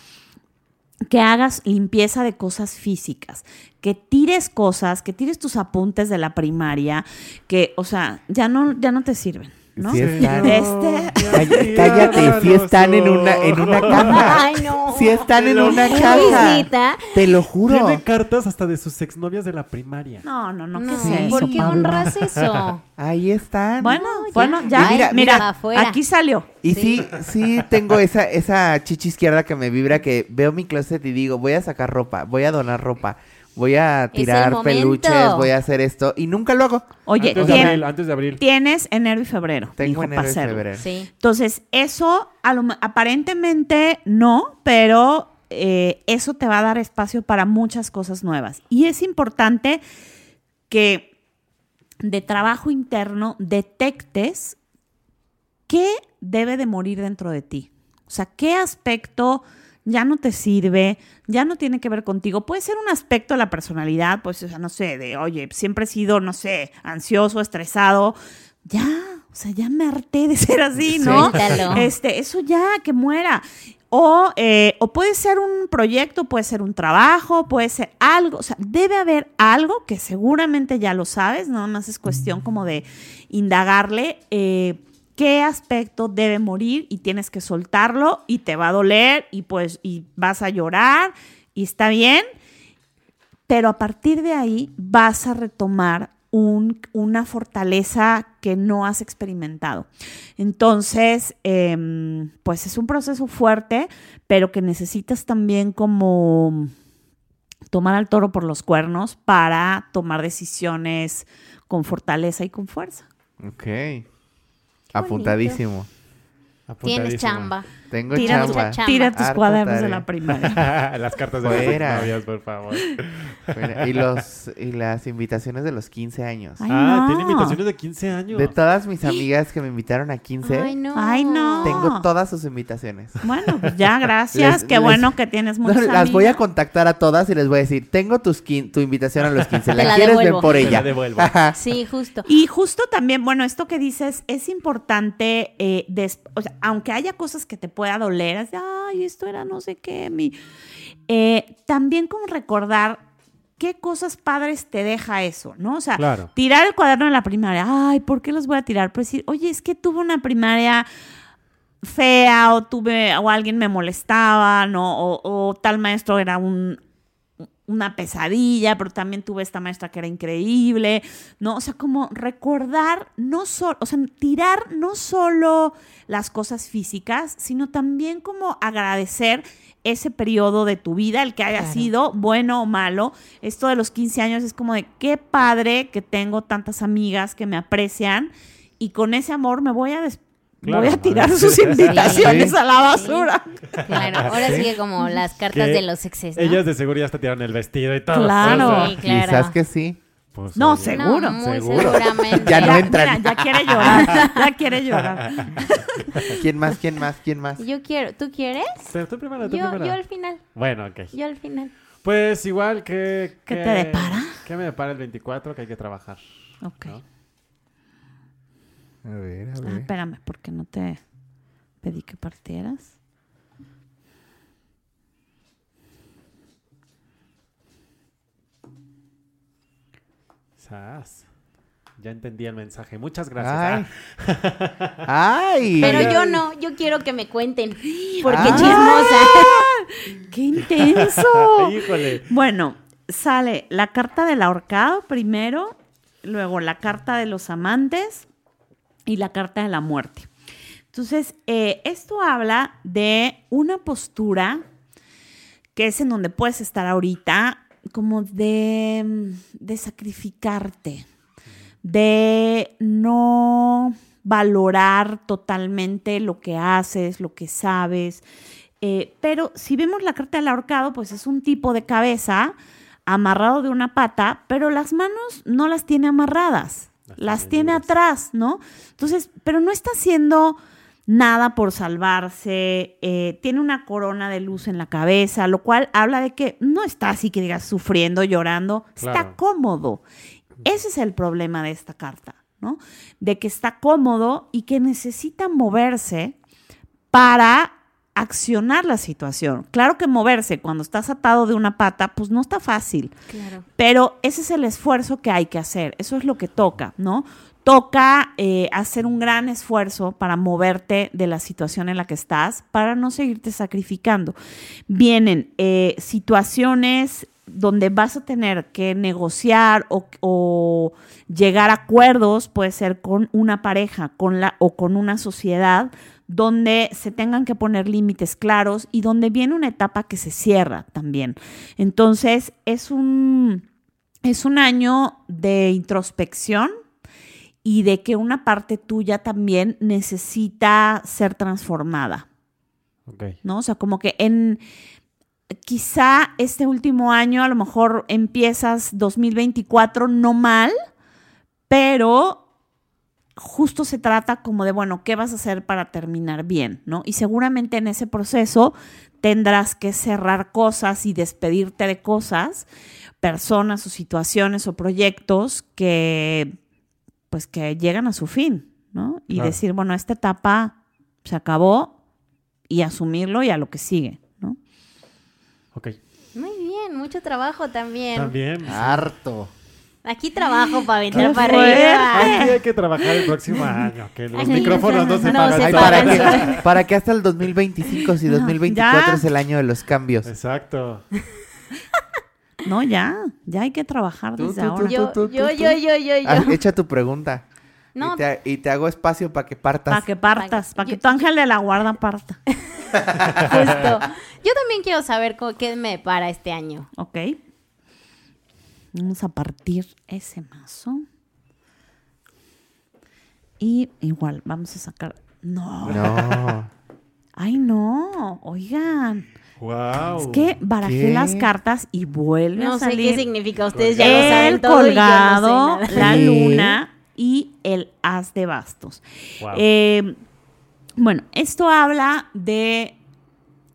que hagas limpieza de cosas físicas, que tires cosas, que tires tus apuntes de la primaria, que, o sea, ya no, ya no te sirven, ¿no? Sí están. Este- Cállate, cállate, si están en una, en una caja. Ay, no. Si están en una ¿Es caja. Te lo juro. Tiene cartas hasta de sus exnovias de la primaria. No, no, no, ¿qué No, es eso, ¿por qué Pablo? honras eso? Ahí están. Bueno, ya. bueno, ya, mira, mira, mira, aquí salió. Y sí, sí tengo esa, esa chichi izquierda que me vibra que veo mi closet y digo, voy a sacar ropa, voy a donar ropa, voy a tirar peluches, voy a hacer esto y nunca lo hago. Oye, antes, de abril, antes de abril. tienes enero y febrero, Tengo hijo, enero para y hacerlo. febrero. Sí. Entonces, eso a lo me- aparentemente no, pero eh, eso te va a dar espacio para muchas cosas nuevas. Y es importante que de trabajo interno detectes qué debe de morir dentro de ti. O sea, qué aspecto ya no te sirve, ya no tiene que ver contigo. Puede ser un aspecto de la personalidad, pues, o sea, no sé, de, oye, siempre he sido, no sé, ansioso, estresado. Ya, o sea, ya me harté de ser así, ¿no? Suéltalo. Este, eso ya, que muera. O, eh, o puede ser un proyecto, puede ser un trabajo, puede ser algo. O sea, debe haber algo que seguramente ya lo sabes, nada más es cuestión como de indagarle eh, qué aspecto debe morir y tienes que soltarlo y te va a doler y pues y vas a llorar y está bien, pero a partir de ahí vas a retomar un- una fortaleza que no has experimentado. Entonces, em, pues es un proceso fuerte, pero que necesitas también como tomar al toro por los cuernos para tomar decisiones con fortaleza y con fuerza. Ok. Apuntadísimo. Tienes chamba. Tengo Tira, chamba. chamba. tira tus Harta cuadernos de tarea. la primaria. <laughs> Las cartas de Fuera. las novias, por favor. Mira, y, los, y las invitaciones de los 15 años. Ay, ah, no. tiene invitaciones de 15 años. De todas mis <gasps> amigas que me invitaron a 15, Ay, no. Ay, no. tengo todas sus invitaciones. Bueno, pues ya, gracias. Les- Qué les- bueno que tienes No, muchas las voy a contactar a todas y les voy a decir, tengo tus quin- tu invitación a los 15. Te ¿La, la quieres? Devuelvo. por Te la ella. devuelvo. <laughs> Sí, justo. Y justo también, bueno, esto que dices es importante, eh, o sea, aunque haya cosas que te pueda doler, así, ay, esto era no sé qué, mi... eh, también como recordar qué cosas padres te deja eso, ¿no? O sea, Claro. tirar el cuaderno de la primaria, ay, ¿por qué los voy a tirar? Pues decir, oye, es que tuve una primaria fea o tuve o alguien me molestaba, ¿no? O, o tal maestro era un una pesadilla, pero también tuve esta maestra que era increíble, ¿no? O sea, como recordar, no solo, o sea, tirar no solo las cosas físicas, sino también como agradecer ese periodo de tu vida, el que haya Claro. sido bueno o malo. Esto de los 15 años es como de qué padre que tengo tantas amigas que me aprecian y con ese amor me voy a des- Claro, voy a tirar sus invitaciones Sí. a la basura. Claro, ahora sigue como las cartas de los exes, ¿no? Ellas de seguro ya hasta tiraron el vestido y todo. Claro. Sí, claro. Quizás que sí. Pues, No, seguro. No, muy Seguro. seguramente. Ya no mira, ya quiere llorar, ya quiere llorar. <laughs> ¿Quién más? ¿Quién más? ¿Quién más? Yo quiero, ¿tú quieres? Pero tú primero, tú Yo, primero. yo al final, Bueno, ok. yo al final. Pues igual que... ¿Qué que- te depara? ¿Qué me depara el 24? Que hay que trabajar. Ok. ¿no? A ver, a Ah, ver. espérame, porque no te pedí que partieras. Sas. Ya entendí el mensaje. Muchas gracias. Ay. Ay. <laughs> Pero yo no, yo quiero que me cuenten. <gasps> Porque Ah. chismosa. <laughs> ¡Qué intenso! Ah, <laughs> Híjole. bueno, sale la carta del ahorcado primero, luego la carta de los amantes y la carta de la muerte. Entonces, eh, esto habla de una postura que es en donde puedes estar ahorita, como de, mm, de sacrificarte, de no valorar totalmente lo que haces, lo que sabes. Eh, pero si vemos la carta del ahorcado, pues es un tipo de cabeza amarrado de una pata, pero las manos no las tiene amarradas, Las tiene atrás, ¿no? Entonces, pero no está haciendo nada por salvarse, eh, tiene una corona de luz en la cabeza, lo cual habla de que no está así que digas sufriendo, llorando, está cómodo. Ese es el problema de esta carta, ¿no? De que está cómodo y que necesita moverse para accionar la situación. Claro que moverse cuando estás atado de una pata, pues no está fácil. Claro. Pero ese es el esfuerzo que hay que hacer, eso es lo que toca, ¿no? Toca eh, hacer un gran esfuerzo para moverte de la situación en la que estás, para no seguirte sacrificando. Vienen eh, situaciones donde vas a tener que negociar o, o llegar a acuerdos, puede ser con una pareja con la, o con una sociedad, donde se tengan que poner límites claros y donde viene una etapa que se cierra también. Entonces, es un, es un año de introspección y de que una parte tuya también necesita ser transformada, Ok. ¿no? O sea, como que en quizá este último año a lo mejor empiezas 2024 no mal, pero justo se trata como de, bueno, ¿qué vas a hacer para terminar bien? ¿no? Y seguramente en ese proceso tendrás que cerrar cosas y despedirte de cosas, personas o situaciones o proyectos que, pues, que llegan a su fin, ¿no? Y Claro. decir, bueno, esta etapa se acabó y asumirlo y a lo que sigue, ¿no? Ok. Muy bien, mucho trabajo también. También. Harto. Aquí trabajo para ¡Qué para arriba. Aquí hay que trabajar el próximo año. Que los micrófonos no se no pagan se. ¿para, qué, ¿Para qué hasta el 2025 si No, 2024 ya. es el año de los cambios? Exacto. <laughs> No, ya, ya hay que trabajar Tú, desde tú, ahora. tú, Yo, tú, tú, yo, tú. yo, yo, yo, yo. Ah, echa tu pregunta. No. Y, te, y te hago espacio para que partas. Para que partas, para que tu ángel de la guarda parta. <laughs> Justo. Yo también quiero saber qué me para este año. ¿Ok? Vamos a partir ese mazo. Y igual, vamos a sacar. No. No. <laughs> Ay, no. Oigan. Wow. Es que barajé ¿Qué? las cartas y vuelve No a sé salir qué significa. Ustedes ya lo saben el todo y yo no sé colgado, la luna y el as de bastos. Wow. Eh, bueno, esto habla de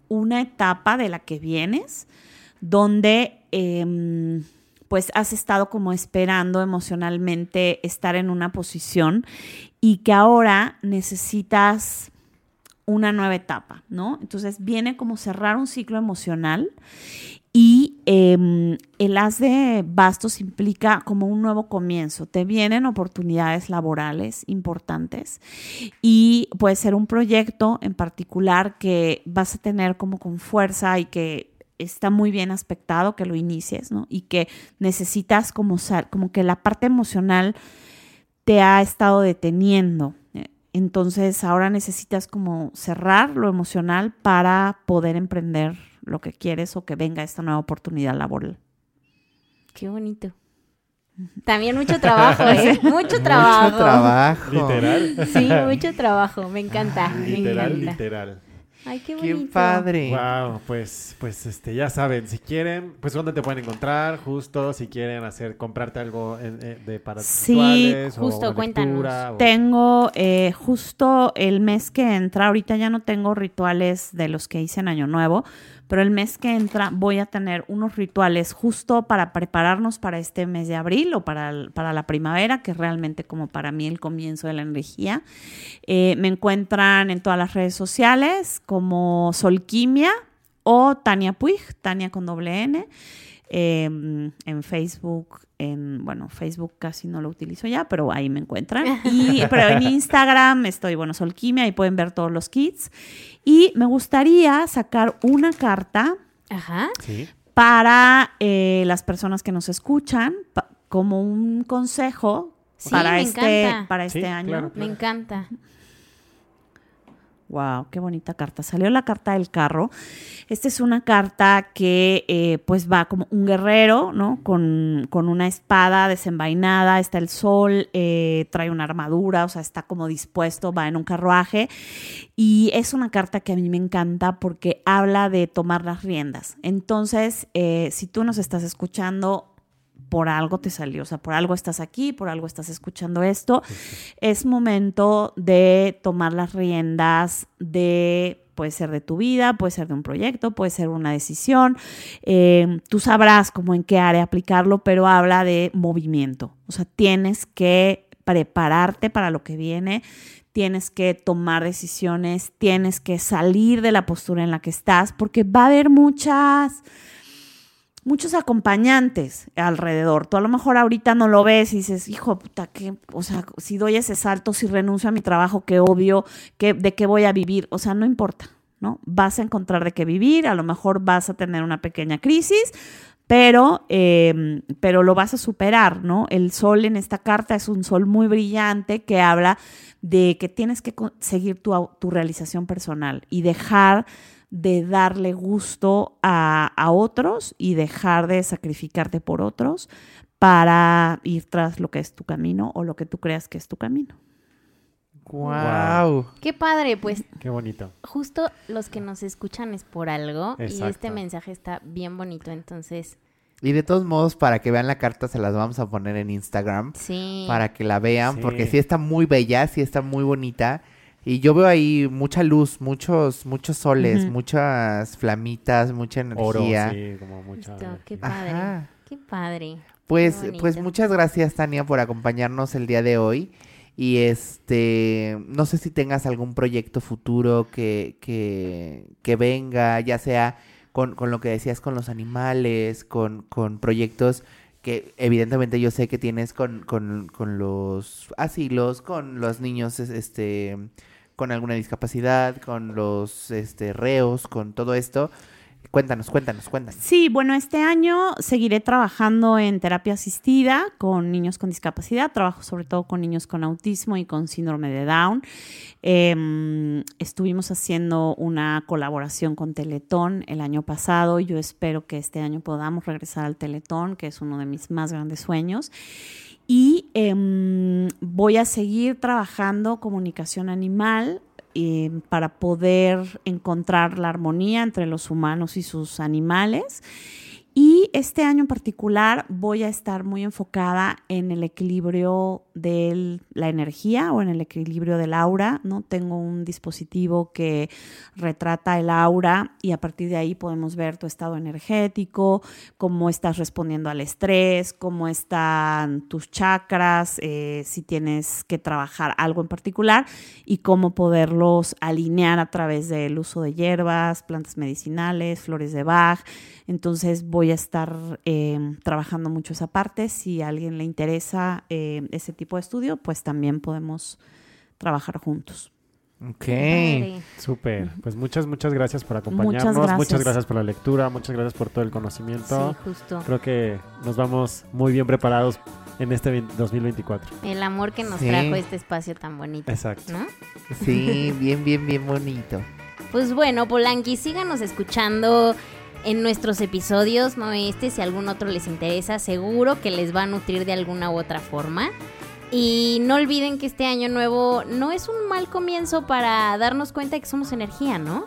una etapa de la que vienes, donde em, pues has estado como esperando emocionalmente estar en una posición y que ahora necesitas una nueva etapa, ¿no? Entonces viene como cerrar un ciclo emocional y em, el as de bastos implica como un nuevo comienzo. Te vienen oportunidades laborales importantes y puede ser un proyecto en particular que vas a tener como con fuerza y que está muy bien aspectado que lo inicies, ¿no? Y que necesitas como, sal- como que la parte emocional te ha estado deteniendo. Entonces ahora necesitas como cerrar lo emocional para poder emprender lo que quieres o que venga esta nueva oportunidad laboral. Qué bonito. También mucho trabajo, ¿eh? <laughs> Mucho trabajo. Mucho trabajo. Literal. Sí, mucho trabajo. Me encanta. me Literal, encanta. literal. Ay, qué Qué bonito. padre. Wow, pues, pues este, ya saben, si quieren, pues dónde te pueden encontrar, justo, si quieren hacer, comprarte algo en- eh, de para Sí, rituales o justo, lectura, cuéntanos. o- Tengo eh, justo el mes que entra, ahorita ya no tengo rituales de los que hice en Año Nuevo, pero el mes que entra voy a tener unos rituales justo para prepararnos para este mes de abril o para, para la primavera, que es realmente como para mí el comienzo de la energía. Eh, me encuentran en todas las redes sociales como Solquimia o Tania Puig, Tania con doble N. eh, en Facebook, en, bueno, Facebook casi no lo utilizo ya, pero ahí me encuentran. <laughs> Y, pero en Instagram estoy, bueno, Solquimia, y pueden ver todos los kits. Y me gustaría sacar una carta Ajá. Sí. para eh, las personas que nos escuchan, pa- como un consejo Sí, para, me este, encanta. para este Sí, año. claro. Me encanta. Wow, qué bonita carta. Salió la carta del carro. Esta es una carta que eh, pues va como un guerrero, ¿no? Con, con una espada desenvainada, está el sol, eh, trae una armadura, o sea, está como dispuesto, va en un carruaje. Y es una carta que a mí me encanta porque habla de tomar las riendas. Entonces, eh, si tú nos estás escuchando, por algo te salió, o sea, por algo estás aquí, por algo estás escuchando esto. Es momento de tomar las riendas de, puede ser de tu vida, puede ser de un proyecto, puede ser una decisión. Eh, tú sabrás cómo en qué área aplicarlo, pero habla de movimiento. O sea, tienes que prepararte para lo que viene, tienes que tomar decisiones, tienes que salir de la postura en la que estás, porque va a haber muchas muchos acompañantes alrededor. Tú a lo mejor ahorita no lo ves y dices, hijo, puta, que, o sea, si doy ese salto, si renuncio a mi trabajo, que obvio, que, de qué voy a vivir, o sea, no importa, ¿no? Vas a encontrar de qué vivir, a lo mejor vas a tener una pequeña crisis, pero, eh, pero lo vas a superar, ¿no? El sol en esta carta es un sol muy brillante que habla de que tienes que seguir tu, tu realización personal y dejar de darle gusto a, a otros y dejar de sacrificarte por otros para ir tras lo que es tu camino o lo que tú creas que es tu camino. Wow. Qué padre, pues Qué bonito. justo los que nos escuchan es por algo y este mensaje está bien bonito, entonces Y de todos modos, para que vean la carta, se las vamos a poner en Instagram. sí. Para que la vean, Sí. porque sí está muy bella, sí está muy bonita. Y yo veo ahí mucha luz, muchos, muchos soles, muchas flamitas, mucha Oro, energía. sí, como mucha... Qué padre. Ajá. Qué padre. Pues, Qué pues muchas gracias, Tania, por acompañarnos el día de hoy. Y este, no sé si tengas algún proyecto futuro que, que, que venga, ya sea con, con lo que decías con los animales, con, con proyectos que evidentemente yo sé que tienes con, con, con los asilos, con los niños es- este, con alguna discapacidad, con los este, reos, con todo esto. Cuéntanos, cuéntanos, cuéntanos. Sí, bueno, este año seguiré trabajando en terapia asistida con niños con discapacidad. Trabajo sobre todo con niños con autismo y con síndrome de Down. Em, estuvimos haciendo una colaboración con Teletón el año pasado. Yo espero que este año podamos regresar al Teletón, que es uno de mis más grandes sueños. Y em, voy a seguir trabajando comunicación animal eh, para poder encontrar la armonía entre los humanos y sus animales. Y este año en particular voy a estar muy enfocada en el equilibrio de la energía o en el equilibrio del aura, ¿no? Tengo un dispositivo que retrata el aura y a partir de ahí podemos ver tu estado energético, cómo estás respondiendo al estrés, cómo están tus chakras, eh, si tienes que trabajar algo en particular y cómo poderlos alinear a través del uso de hierbas, plantas medicinales, flores de Bach. Entonces voy a estar eh, trabajando mucho esa parte. Si a alguien le interesa eh, ese tipo de estudio, pues también podemos trabajar juntos. Ok. Súper. Pues muchas, muchas gracias por acompañarnos. gracias. Muchas gracias por la lectura. Muchas gracias por todo el conocimiento. Sí, justo. Creo que nos vamos muy bien preparados en este 20 2024. El amor que nos Sí. trajo este espacio tan bonito. Exacto. ¿No? Sí, <laughs> bien, bien, bien bonito. Pues bueno, Polanqui, síganos escuchando en nuestros episodios, no este, si algún otro les interesa, seguro que les va a nutrir de alguna u otra forma. Y no olviden que este año nuevo no es un mal comienzo para darnos cuenta de que somos energía, ¿no?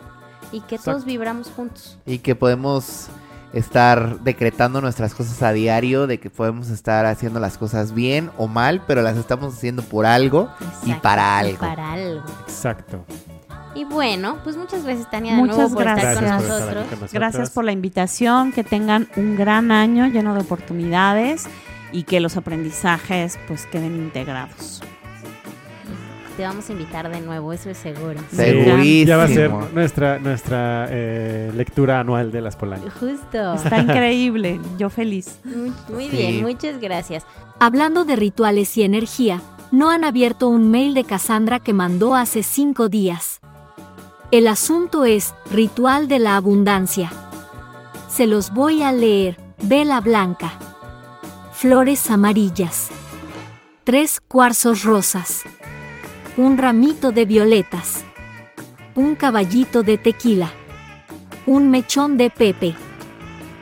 Y que todos vibramos juntos. Y que podemos estar decretando nuestras cosas a diario, de que podemos estar haciendo las cosas bien o mal, pero las estamos haciendo por algo y para y algo. para algo. Exacto. Y bueno, pues muchas gracias, Tania, de Muchas nuevo por estar gracias. por estar con nosotros. Gracias por la invitación, que tengan un gran año lleno de oportunidades y que los aprendizajes pues queden integrados. Te vamos a invitar de nuevo, eso es seguro. Sí, Segurísimo. Ya va a ser nuestra, nuestra eh, lectura anual de las Polanas. Justo. Está increíble, yo feliz. Muy, muy Sí. bien, muchas gracias. Hablando de rituales y energía, no han abierto un mail de Cassandra que mandó hace cinco días. El asunto es Ritual de la Abundancia. Se los voy a leer. Vela blanca. Flores amarillas. Tres cuarzos rosas. Un ramito de violetas. Un caballito de tequila. Un mechón de pepe.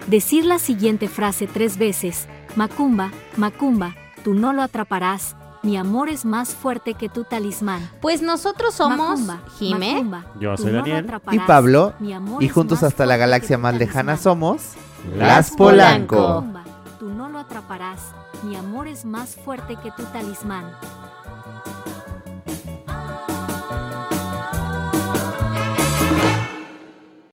Decir la siguiente frase tres veces. Macumba, Macumba, tú no lo atraparás. Mi amor es más fuerte que tu talismán. Pues nosotros somos Macumba, Jime. Macumba, Yo soy Daniel. Y Pablo, y juntos hasta la galaxia más lejana talismán. somos Las Polanco. Macumba, tú no lo atraparás. Mi amor es más fuerte que tu talismán.